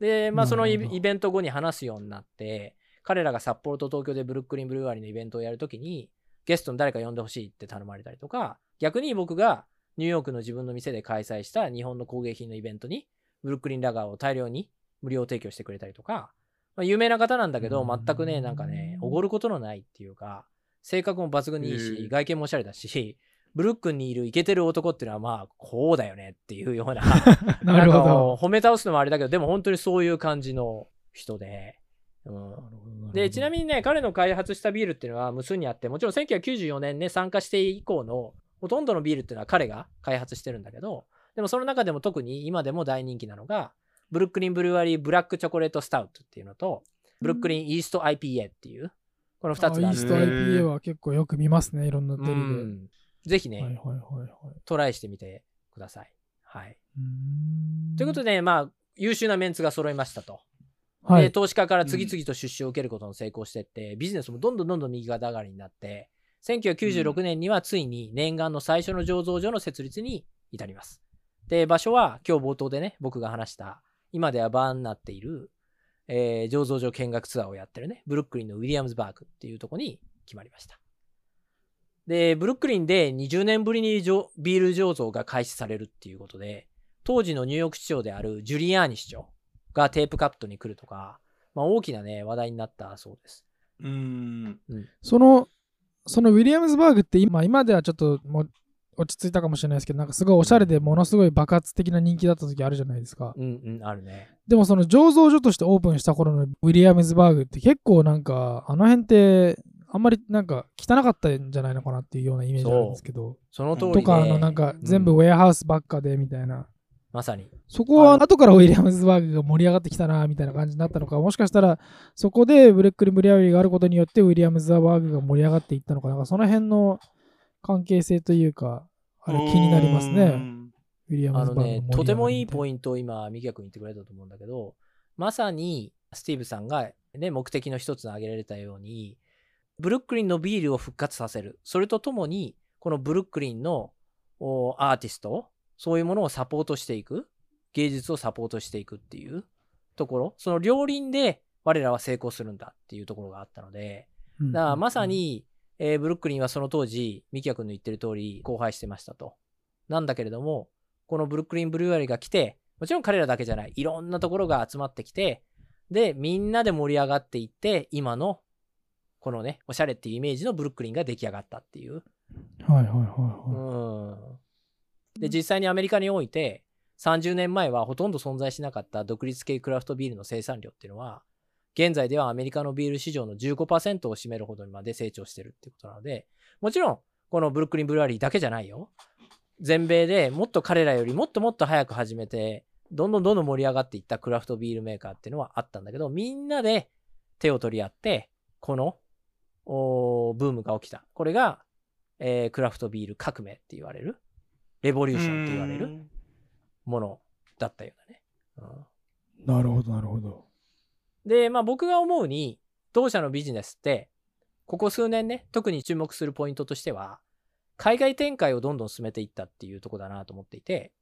で、まあそのイベント後に話すようになって、彼らが札幌と東京でブルックリンブルワリーのイベントをやるときに、ゲストに誰か呼んでほしいって頼まれたりとか、逆に僕がニューヨークの自分の店で開催した日本の工芸品のイベントに、ブルックリンラガーを大量に無料提供してくれたりとか、まあ、有名な方なんだけど、うん。全くね、なんかね、おごることのないっていうか、性格も抜群にいいへし、え外見もおしゃれだし、ブルックンにいるイケてる男っていうのはまあ、こうだよねっていうような、なるほど。う褒め倒すのもあれだけど、でも本当にそういう感じの人で、うん、で、ちなみにね、彼の開発したビールっていうのは無数にあって、もちろん1994年ね、参加して以降のほとんどのビールっていうのは彼が開発してるんだけど、でもその中でも特に今でも大人気なのが、ブルックリンブルワリーブラックチョコレートスタウトっていうのと、ブルックリンイースト IPA っていう、この2つがああイースト IPA は結構よく見ますね、いろんなテレビうで。んぜひね、はいはいはいはい。トライしてみてください。はい。ということで、まあ、優秀なメンツが揃いましたと。ではい。投資家から次々と出資を受けることに成功してって、ビジネスもどんどんどんどん右肩上がりになって、1996年にはついに念願の最初の醸造所の設立に至ります。で、場所は今日冒頭でね、僕が話した、今ではバーになっている、えー醸造所見学ツアーをやってるね、ブルックリンのウィリアムズバーグっていうところに決まりました。で、ブルックリンで20年ぶりに醸ビール醸造が開始されるっていうことで、当時のニューヨーク市長であるジュリアーニ市長がテープカットに来るとか、まあ、大きなね、話題になったそうです。うーん。その、そのウィリアムズバーグって今、今ではちょっともう落ち着いたかもしれないですけど、なんかすごいおしゃれでものすごい爆発的な人気だった時あるじゃないですか。うんうん、あるね。でもその醸造所としてオープンした頃のウィリアムズバーグって結構なんか、あの辺ってあんまりなんか汚かったんじゃないのかなっていうようなイメージあるんですけど。その通り、ね。とか、あのなんか全部 warehouse ばっかでみたいな。まさに。そこは後からウィリアムズバーグが盛り上がってきたなみたいな感じになったのか、もしかしたらそこで Brooklyn Brewery があることによってウィリアムズバーグが盛り上がっていったのか、なんかその辺の関係性というか、あれ気になりますね。んウィリアムあのズバーグの。ね、とてもいいポイントを今、ミキヤ君言ってくれたと思うんだけど、まさにスティーブさんが、ね、目的の一つに挙げられたように、ブルックリンのビールを復活させる。それとともに、このブルックリンのおアーティスト、そういうものをサポートしていく。芸術をサポートしていくっていうところ。その両輪で我らは成功するんだっていうところがあったので、うんだからまさ、に、えーブルックリンはその当時、ミキヤ君の言ってる通り、荒廃してましたと。なんだけれども、このブルックリンブルーアリーが来て、もちろん彼らだけじゃない、いろんなところが集まってきて、で、みんなで盛り上がっていって、今の、このね、おしゃれっていうイメージのブルックリンが出来上がったっていう。はいはいはいうはい。ん。で、実際にアメリカにおいて、30年前はほとんど存在しなかった独立系クラフトビールの生産量っていうのは、現在ではアメリカのビール市場の15%を占めるほどにまで成長してるっていうことなので、もちろん、このブルックリンブルワリーだけじゃないよ。全米でもっと彼らよりもっともっと早く始めて、どんどんどんどん盛り上がっていったクラフトビールメーカーっていうのはあったんだけど、みんなで手を取り合って、このブームが起きた。これが、えークラフトビール革命って言われる、レボリューションって言われるものだったようだね。うんなるほどなるほど。で、まあ僕が思うに、当社のビジネスって、ここ数年ね、特に注目するポイントとしては、海外展開をどんどん進めていったっていうとこだなと思っていて、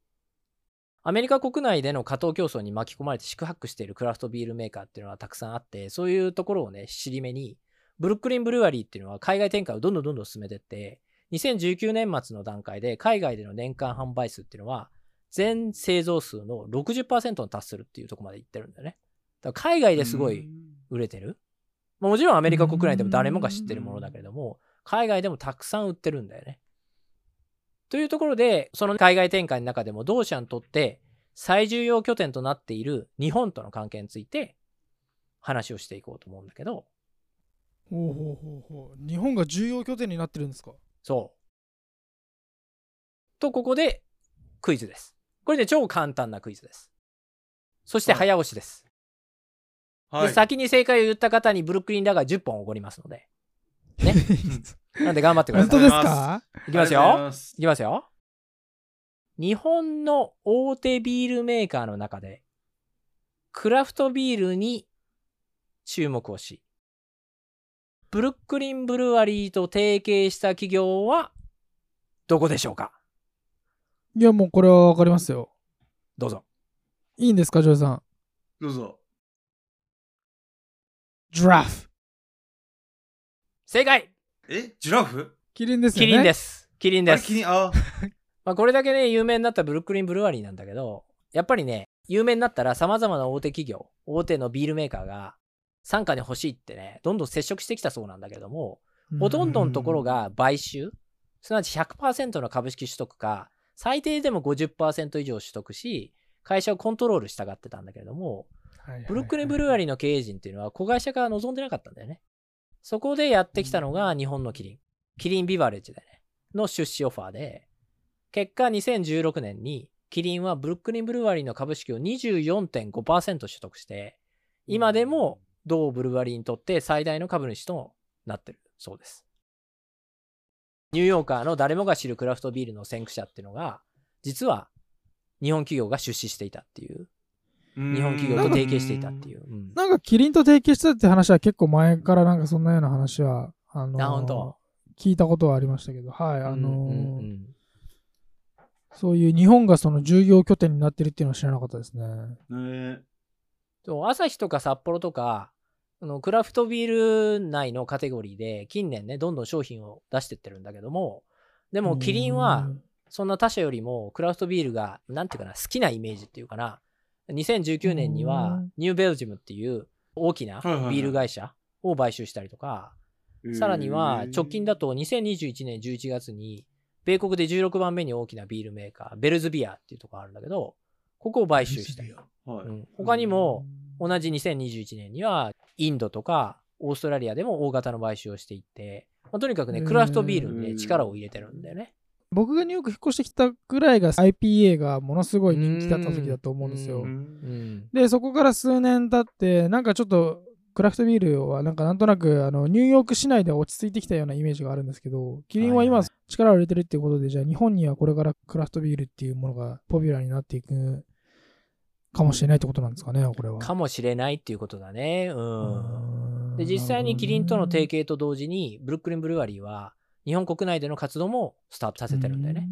アメリカ国内での過当競争に巻き込まれて四苦八苦しているクラフトビールメーカーっていうのはたくさんあって、そういうところをね、尻目に、ブルックリン・ブルワリーっていうのは海外展開をどんどんどんどん進めていって、2019年末の段階で海外での年間販売数っていうのは、全製造数の60%に達するっていうとこまでいってるんだよね。だ海外ですごい売れてる。まあもちろんアメリカ国内でも誰もが知ってるものだけれども、海外でもたくさん売ってるんだよね。っというところで、その海外展開の中でも同社にとって最重要拠点となっている日本との関係について話をしていこうと思うんだけど、ほうほうほうほう日本が重要拠点になってるんですか？そう。と、ここでクイズです。これで超簡単なクイズです。そして早押しです。はい。で先に正解を言った方にブルックリンラガー10本おごりますので。ね。なんで頑張ってください。本当ですか？いきますよ。いきますよ。日本の大手ビールメーカーの中で、クラフトビールに注目をし、ブルックリンブルワリーと提携した企業は、どこでしょうか？いやもうこれはわかりますよどうぞ。いいんですかジョーさん？どうぞ。ジラフ正解。え？ジラフ？キリンですよね。キリンです。キリンです。キリン、あ。まあ、これだけね、有名になったブルックリンブルワリーなんだけど、やっぱりね、有名になったら様々な大手企業、大手のビールメーカーが、傘下に欲しいってね、どんどん接触してきたそうなんだけれども、ほとんどのところが買収、すなわち100%の株式取得か、最低でも50%以上取得し、会社をコントロールしたがってたんだけれども、ブルックリンブルワリーの経営陣っていうのは子会社化は望んでなかったんだよね。そこでやってきたのが日本のキリン。キリンビバレッジでね、の出資オファーで、結果2016年にキリンはブルックリンブルワリーの株式を24.5%取得して、今でも同ブルワリーにとって最大の株主となってるそうです。ニューヨーカーの誰もが知るクラフトビールの先駆者っていうのが、実は日本企業が出資していたっていう、日本企業と提携していたっていう。うん。なんかキリンと提携してたって話は結構前からなんかそんなような話はあのー聞いたことはありましたけどはいあのーうんうんうん。そういう日本がその重要拠点になってるっていうのは知らなかったですね。ね朝日とか札幌とかあのクラフトビール内のカテゴリーで近年ねどんどん商品を出してってるんだけどもでもキリンはそんな他社よりもクラフトビールがなんていうかな好きなイメージっていうかな2019年にはうん。ニューベルジムっていう大きなビール会社を買収したりとかさらには直近だと2021年11月に米国で16番目に大きなビールメーカーベルズビアっていうところあるんだけどここを買収した。り、はい。うん。他にも同じ2021年にはインドとかオーストラリアでも大型の買収をしていって、まあとにかくねクラフトビールにね力を入れてるんだよね。僕がニューヨーク引っ越してきたぐらいが IPA がものすごい人気だった時だと思うんですよでそこから数年経ってなんかちょっとクラフトビールはなんかなんとなくあのニューヨーク市内で落ち着いてきたようなイメージがあるんですけどキリンは今はいはい力を入れてるっていうことでじゃあ日本にはこれからクラフトビールっていうものがポピュラーになっていくかもしれないってことなんですかねこれは。かもしれないっていうことだね。うん。うんで、実際にキリンとの提携携と同時に、ブルックリンブルワリーは日本国内での活動もスタートさせてるんだよね。。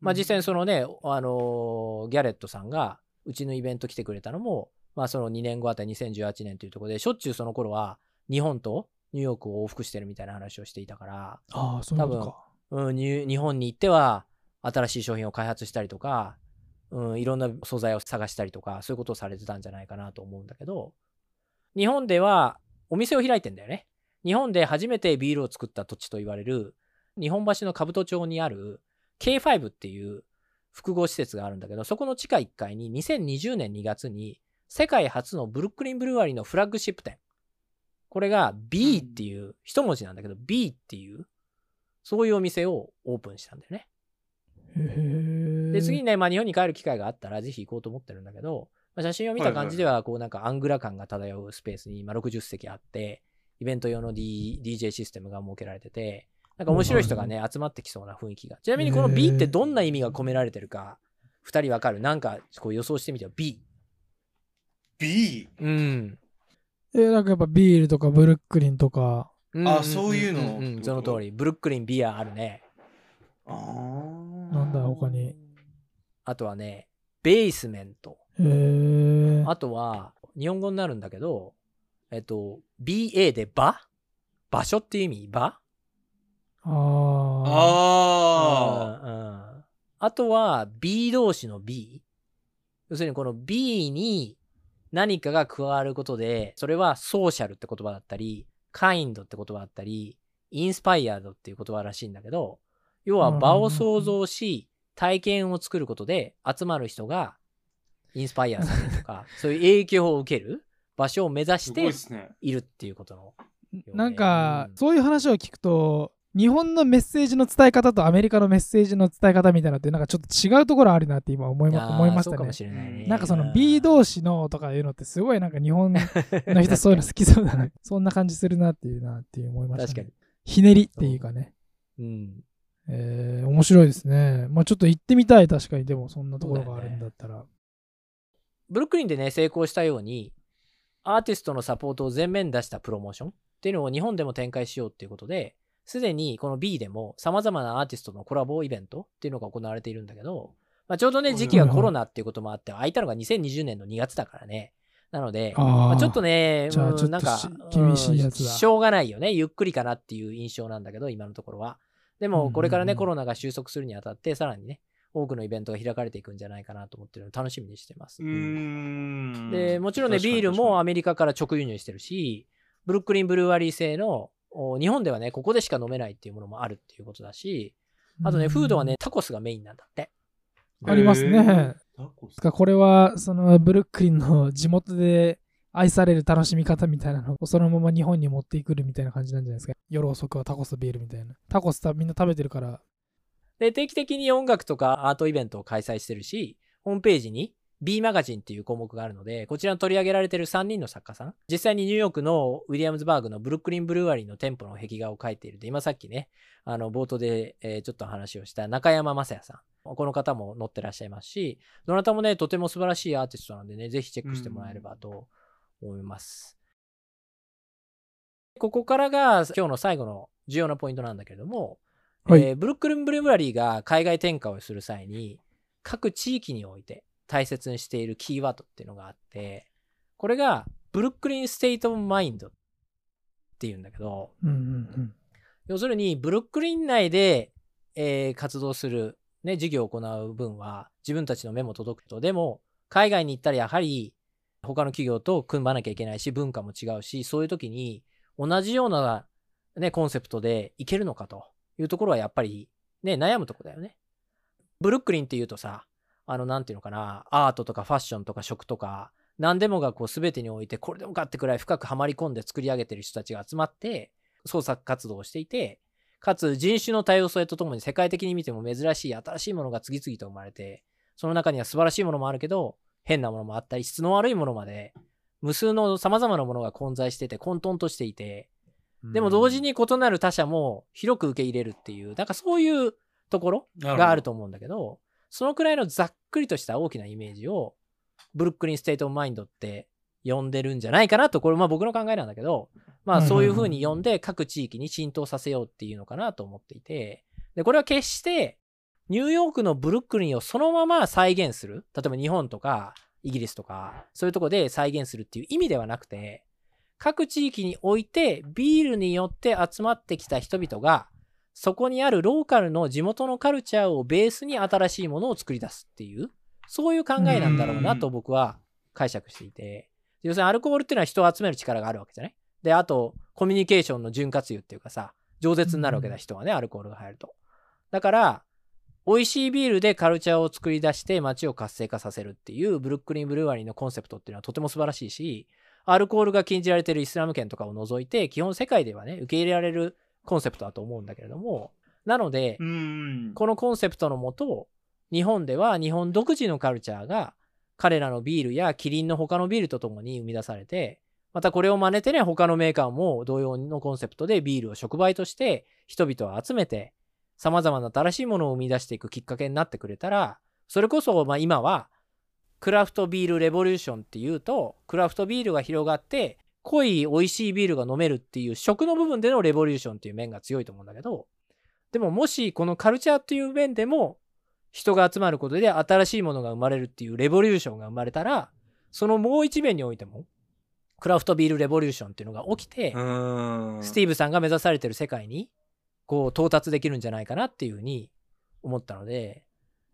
まあ実際にそのね、あのーギャレットさんがうちのイベント来てくれたのも、まあその2年後あたり2018年というところで、しょっちゅうその頃は日本とニューヨークを往復してるみたいな話をしていたから、ああそういうことか。うん、に日本に行っては新しい商品を開発したりとか、うん、いろんな素材を探したりとか、そういうことをされてたんじゃないかなと思うんだけど、日本ではお店を開いてんだよね。日本で初めてビールを作った土地と言われる、日本橋の兜町にある K5 っていう複合施設があるんだけど、そこの地下1階に2020年2月に世界初のブルックリンブルワリーのフラッグシップ店。これが B っていう、一文字なんだけど B っていう、そういうお店をオープンしたんだよね。で、次にね、まあ日本に帰る機会があったらぜひ行こうと思ってるんだけど、まあ、写真を見た感じでは、こうなんかアングラ感が漂うスペースに今60席あって、イベント用の、D、DJ システムが設けられてて、なんか面白い人がね、集まってきそうな雰囲気が。ちなみにこの B ってどんな意味が込められてるか、二人わかる？なんかこう予想してみてよ。B。B? うん。えなんかやっぱビールとかブルックリンとか。あそういうの？んんんその通り。ブルックリンビアあるね。あーなんだ他に。あとはね、ベースメント。へえ。あとは、日本語になるんだけど、えっと、BA で場？場所っていう意味？場？ああ。あうんうん。あとは B 同士の B。要するにこの B に何かが加わることで、それはソーシャルって言葉だったり、カインドって言葉だったり、インスパイアードっていう言葉らしいんだけど、要は場を創造し、体験を作ることで集まる人がインスパイアされるとか、そういう影響を受ける場所を目指すしてごいるっていうことの。なんかうんそういう話を聞くと日本のメッセージの伝え方とアメリカのメッセージの伝え方みたいなのってなんかちょっと違うところあるなって今思い思いましたないね。なんかそのうん B 同士のとかいうのってすごいなんか日本の人そういうの好きそうだな。そんな感じするなっていうなっていう思いました、ね。確かに。ひねりっていうかね。うん。えー、面白いですね。まあちょっと行ってみたい確かにでもそんなところがあるんだったら。ブルックリンでね、成功したように、アーティストのサポートを全面に出したプロモーションっていうのを日本でも展開しようっていうことで、すでにこの B でも様々なアーティストのコラボイベントっていうのが行われているんだけど、まあ、ちょうどね、時期がコロナっていうこともあって、空いたのが2020年の2月だからね。なので、あまあ、ーちょっとね、じゃあうんなんか厳しいやつだうんしょうがないよね。ゆっくりかなっていう印象なんだけど、今のところは。でも、これからね、うんコロナが収束するにあたって、さらにね、多くのイベントが開かれていくんじゃないかなと思ってるので楽しみにしてます。うーん。で、もちろんね、ビールもアメリカから直輸入してるし、ブルックリンブルワリー製の、お日本ではね、ここでしか飲めないっていうものもあるっていうことだし、あとね、うんフードはね、タコスがメインなんだって。ありますねへー。タコスかこれはそのブルックリンの地元で愛される楽しみ方みたいなのをそのまま日本に持ってくるみたいな感じなんじゃないですか夜遅くはタコスとビールみたいなタコスたみんな食べてるからで、定期的に音楽とかアートイベントを開催してるし、ホームページに B マガジンっていう項目があるので、こちらに取り上げられてる3人の作家さん、実際にニューヨークのウィリアムズバーグのブルックリンブルワリーの店舗の壁画を描いているで、今さっきね、あの、冒頭で、えちょっと話をした中山雅也さん。この方も載ってらっしゃいますし、どなたもね、とても素晴らしいアーティストなんでね、ぜひチェックしてもらえればと思います。ここからが今日の最後の重要なポイントなんだけれども、はい。えーブルックリン・ブルーワリーが海外展開をする際に、各地域において大切にしているキーワードっていうのがあって、これがブルックリン・ステイト・オブ・マインドっていうんだけど、うんうん要するにブルックリン内で、えー活動する、ね、事業を行う分は自分たちの目も届くと。でも、海外に行ったらやはり他の企業と組まなきゃいけないし、文化も違うし、そういう時に同じような、ね、コンセプトでいけるのかというところはやっぱりね、悩むとこだよね。ブルックリンっていうとさ、あの、なんていうのかな、アートとかファッションとか食とか、何でもがこう全てにおいてこれでもかってくらい深くはまり込んで作り上げてる人たちが集まって創作活動をしていて、かつ人種の多様性とともに世界的に見ても珍しい新しいものが次々と生まれて、その中には素晴らしいものもあるけど、変なものもあったり、質の悪いものまで、無数の様々なものが混在してて混沌としていて、でも同時に異なる他者も広く受け入れるっていう、なんかそういうところがあると思うんだけど、そのくらいのざっくりとした大きなイメージを、 Brooklyn State of Mind って呼んでるんじゃないかなと、これまあ僕の考えなんだけど、まあそういうふうに呼んで各地域に浸透させようっていうのかなと思っていて、で、これは決してニューヨークのブルックリンをそのまま再現する、例えば日本とかイギリスとか、そういうとこで再現するっていう意味ではなくて、各地域においてビールによって集まってきた人々が、そこにあるローカルの地元のカルチャーをベースに新しいものを作り出すっていう、そういう考えなんだろうなと僕は解釈していて、要するにアルコールっていうのは人を集める力があるわけじゃない？で、あと、コミュニケーションの潤滑油っていうかさ、饒舌になるわけだ、人はね、アルコールが入ると。だから、美味しいビールでカルチャーを作り出して街を活性化させるっていうブルックリン・ブルーワリーのコンセプトっていうのはとても素晴らしいし、アルコールが禁じられているイスラム圏とかを除いて、基本世界ではね、受け入れられるコンセプトだと思うんだけれども、なので、うん。このコンセプトのもと、日本では日本独自のカルチャーが彼らのビールやキリンの他のビールとともに生み出されて、またこれを真似てね、他のメーカーも同様のコンセプトでビールを触媒として人々を集めて、様々な新しいものを生み出していくきっかけになってくれたら、それこそまあ今はクラフトビールレボリューションっていうと、クラフトビールが広がって、濃い美味しいビールが飲めるっていう食の部分でのレボリューションっていう面が強いと思うんだけど、でももしこのカルチャーっていう面でも人が集まることで新しいものが生まれるっていう revolution が生まれたら、そのもう一面においても、クラフトビール revolution っていうのが起きて、うん。スティーブさんが目指されてる世界に、こう、到達できるんじゃないかなっていうふうに思ったので、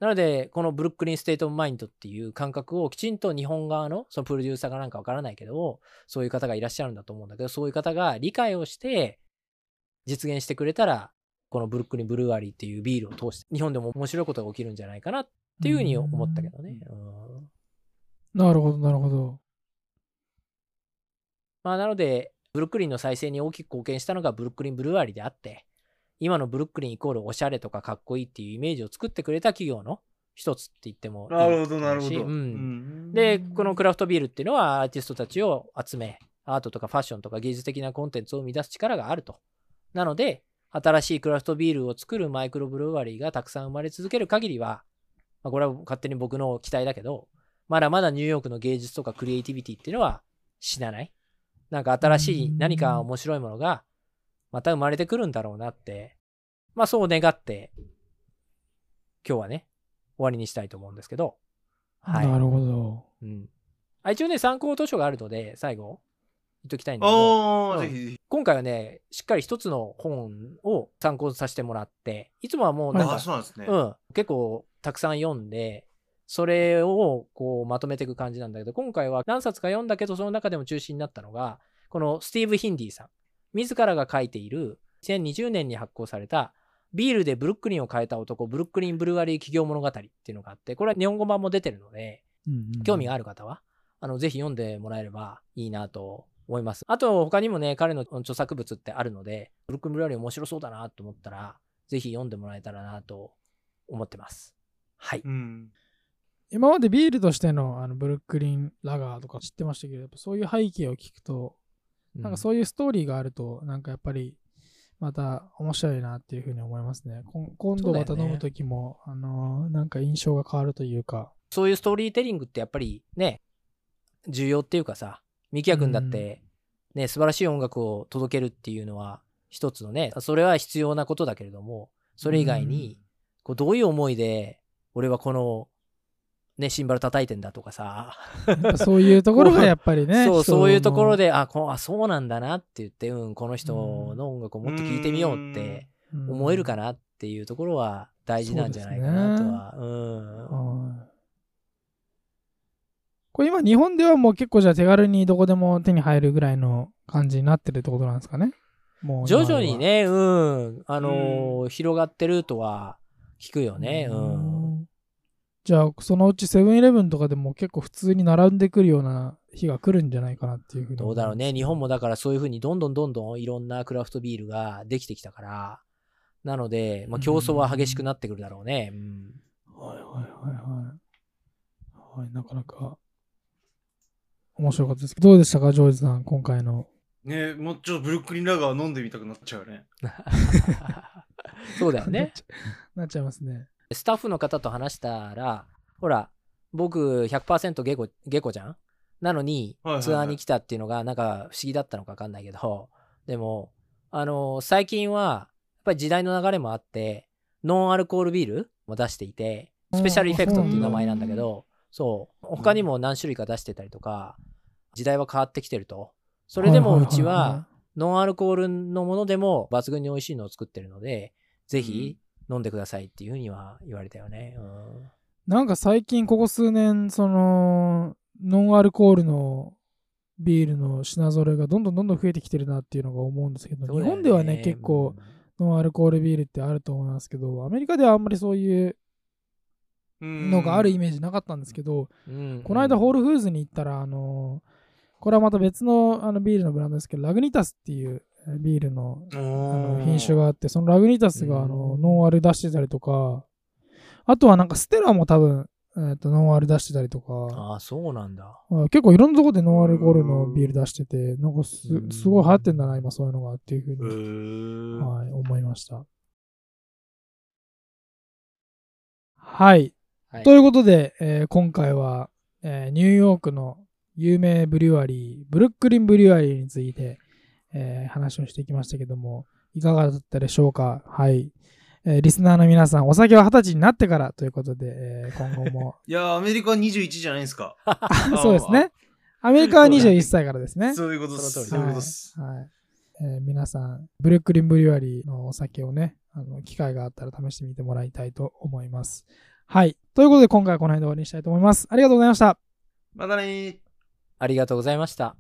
なので、この Brooklyn State of Mind っていう感覚をきちんと日本側の、そのプロデューサーがなんかわからないけど、そういう方がいらっしゃるんだと思うんだけど、そういう方が理解をして、実現してくれたらこのブルックリンブルワリーっていうビールを通して、日本でも面白いことが起きるんじゃないかなっていうふうに思ったけどね。うんなるほど、なるほど。まあ、なので、ブルックリンの再生に大きく貢献したのがブルックリンブルワリーであって、今のブルックリンイコールおしゃれとかかっこいいっていうイメージを作ってくれた企業の一つって言ってもなるほど、なるほど。しううんんで、このクラフトビールっていうのはアーティストたちを集め、アートとかファッションとか芸術的なコンテンツを生み出す力があると。なので、新しいクラフトビールを作るマイクロブルワリーがたくさん生まれ続ける限りは、まあ、これは勝手に僕の期待だけど、まだまだニューヨークの芸術とかクリエイティビティっていうのは死なない。なんか新しい何か面白いものがまた生まれてくるんだろうなって、まあそう願って、今日はね、終わりにしたいと思うんですけど、はい。なるほど。うん。あ一応ね、参考図書があるので、最後、言っときたいんだけど、ああ、うん。今回はね、しっかり一つの本を参考させてもらって、いつもはもうなんか、そうなんですね。うん、結構たくさん読んで、それをこうまとめていく感じなんだけど、今回は何冊か読んだけど、その中でも中心になったのが、このスティーブ・ヒンディさん。自らが書いている2020年に発行されたビールでブルックリンを変えた男、ブルックリン・ブルワリー企業物語っていうのがあって、これは日本語版も出てるので、興味がある方は、あの、ぜひ読んでもらえればいいなと思います。あと、他にもね、彼の著作物ってあるので、ブルックリン・ブルワリー面白そうだなと思ったら、ぜひ読んでもらえたらなと思ってます。はい。うん。今までビールとしてのあのブルックリンラガーとか知ってましたけど、やっぱそういう背景を聞くと、なんかそういうストーリーがあると、なんかやっぱりまた面白いなっていうふうに思いますね。今度また飲むときも、あのーなんか印象が変わるというか、そういうストーリーテリングってやっぱりね、重要っていうかさ、ミキヤ君だって、ね、素晴らしい音楽を届けるっていうのは一つのね、それは必要なことだけれども、それ以外に、こうどういう思いで、俺はこの、ね、シンバル叩いてんだとかさ、そういうところがやっぱりね、そう、そういうところで、あ、こあそうなんだなって言って、うん、この人の音楽をもっと聴いてみようってうん思えるかなっていうところは大事なんじゃないかなとは。うん。はいこれ今日本ではもう結構じゃあ手軽にどこでも手に入るぐらいの感じになってるってことなんですかね？もう徐々にね、うん、あのー広がってるとは聞くよね。うん。んじゃあそのうちセブンイレブンとかでも結構普通に並んでくるような日が来るんじゃないかなっていうふうにどうだろうね。日本ももだからそういうふうにどんどんどんどんいろんなクラフトビールができてきたから、なので、まあ、競争は激しくなってくるだろうね。うん。はいはいはいはいはいなかなか面白かったですけどどうでしたかジョージさん今回のねもうちょっとブルックリンラガー飲んでみたくなっちゃうね。そうだよね。なっちゃいますねスタッフの方と話したら、ほら、僕100%下戸、下戸じゃん？なのにツアーに来たっていうのがなんか不思議だったのか分かんないけど、でも、あの最近は、やっぱり時代の流れもあって、ノンアルコールビールも出していて、スペシャルエフェクトっていう名前なんだけど、そう、他にも何種類か出してたりとか、時代は変わってきてると。それでもうちは、ノンアルコールのものでも抜群に美味しいのを作ってるので、ぜひ飲んでくださいっていうふうには言われたよね。うん。なんか最近ここ数年そのノンアルコールのビールの品揃えがどんどんどんどん増えてきてるなっていうのが思うんですけど、日本ではね結構、ノンアルコールビールってあると思いますけどアメリカではあんまりそういうののがあるイメージなかったんですけど、うん。この間うん。ホールフーズに行ったらあのこれはまた別のあのビールのブランドですけどラグニタスっていうえービールのあの品種があってそのラグニタスがあのうん。ノンアル出してたりとかあとはなんかステラも多分、えー、とノンアル出してたりとかああ、そうなんだ。あ結構いろんなところでノンアルコールのビール出しててなんかすうん。すごい流行ってんだな今そういうのがっていうふううに。はい、思いました。はい。はい。ということで、えー今回は、えーニューヨークの有名ブリュワリー、ブルックリンブリュワリーについて、えー話をしてきましたけども、いかがだったでしょうか？はい。えーリスナーの皆さん、お酒は二十歳になってからということで、えー今後も、いやー、アメリカは21じゃないですか？そうですね。アメリカは21歳からですね。そういうことです。その通りそういうことです。はい。はいえー皆さん、ブルックリンブリュワリーのお酒をね、あの機会があったら試してみてもらいたいと思います。はい。ということで、今回はこの辺で終わりにしたいと思います。ありがとうございました。またねー。ありがとうございました。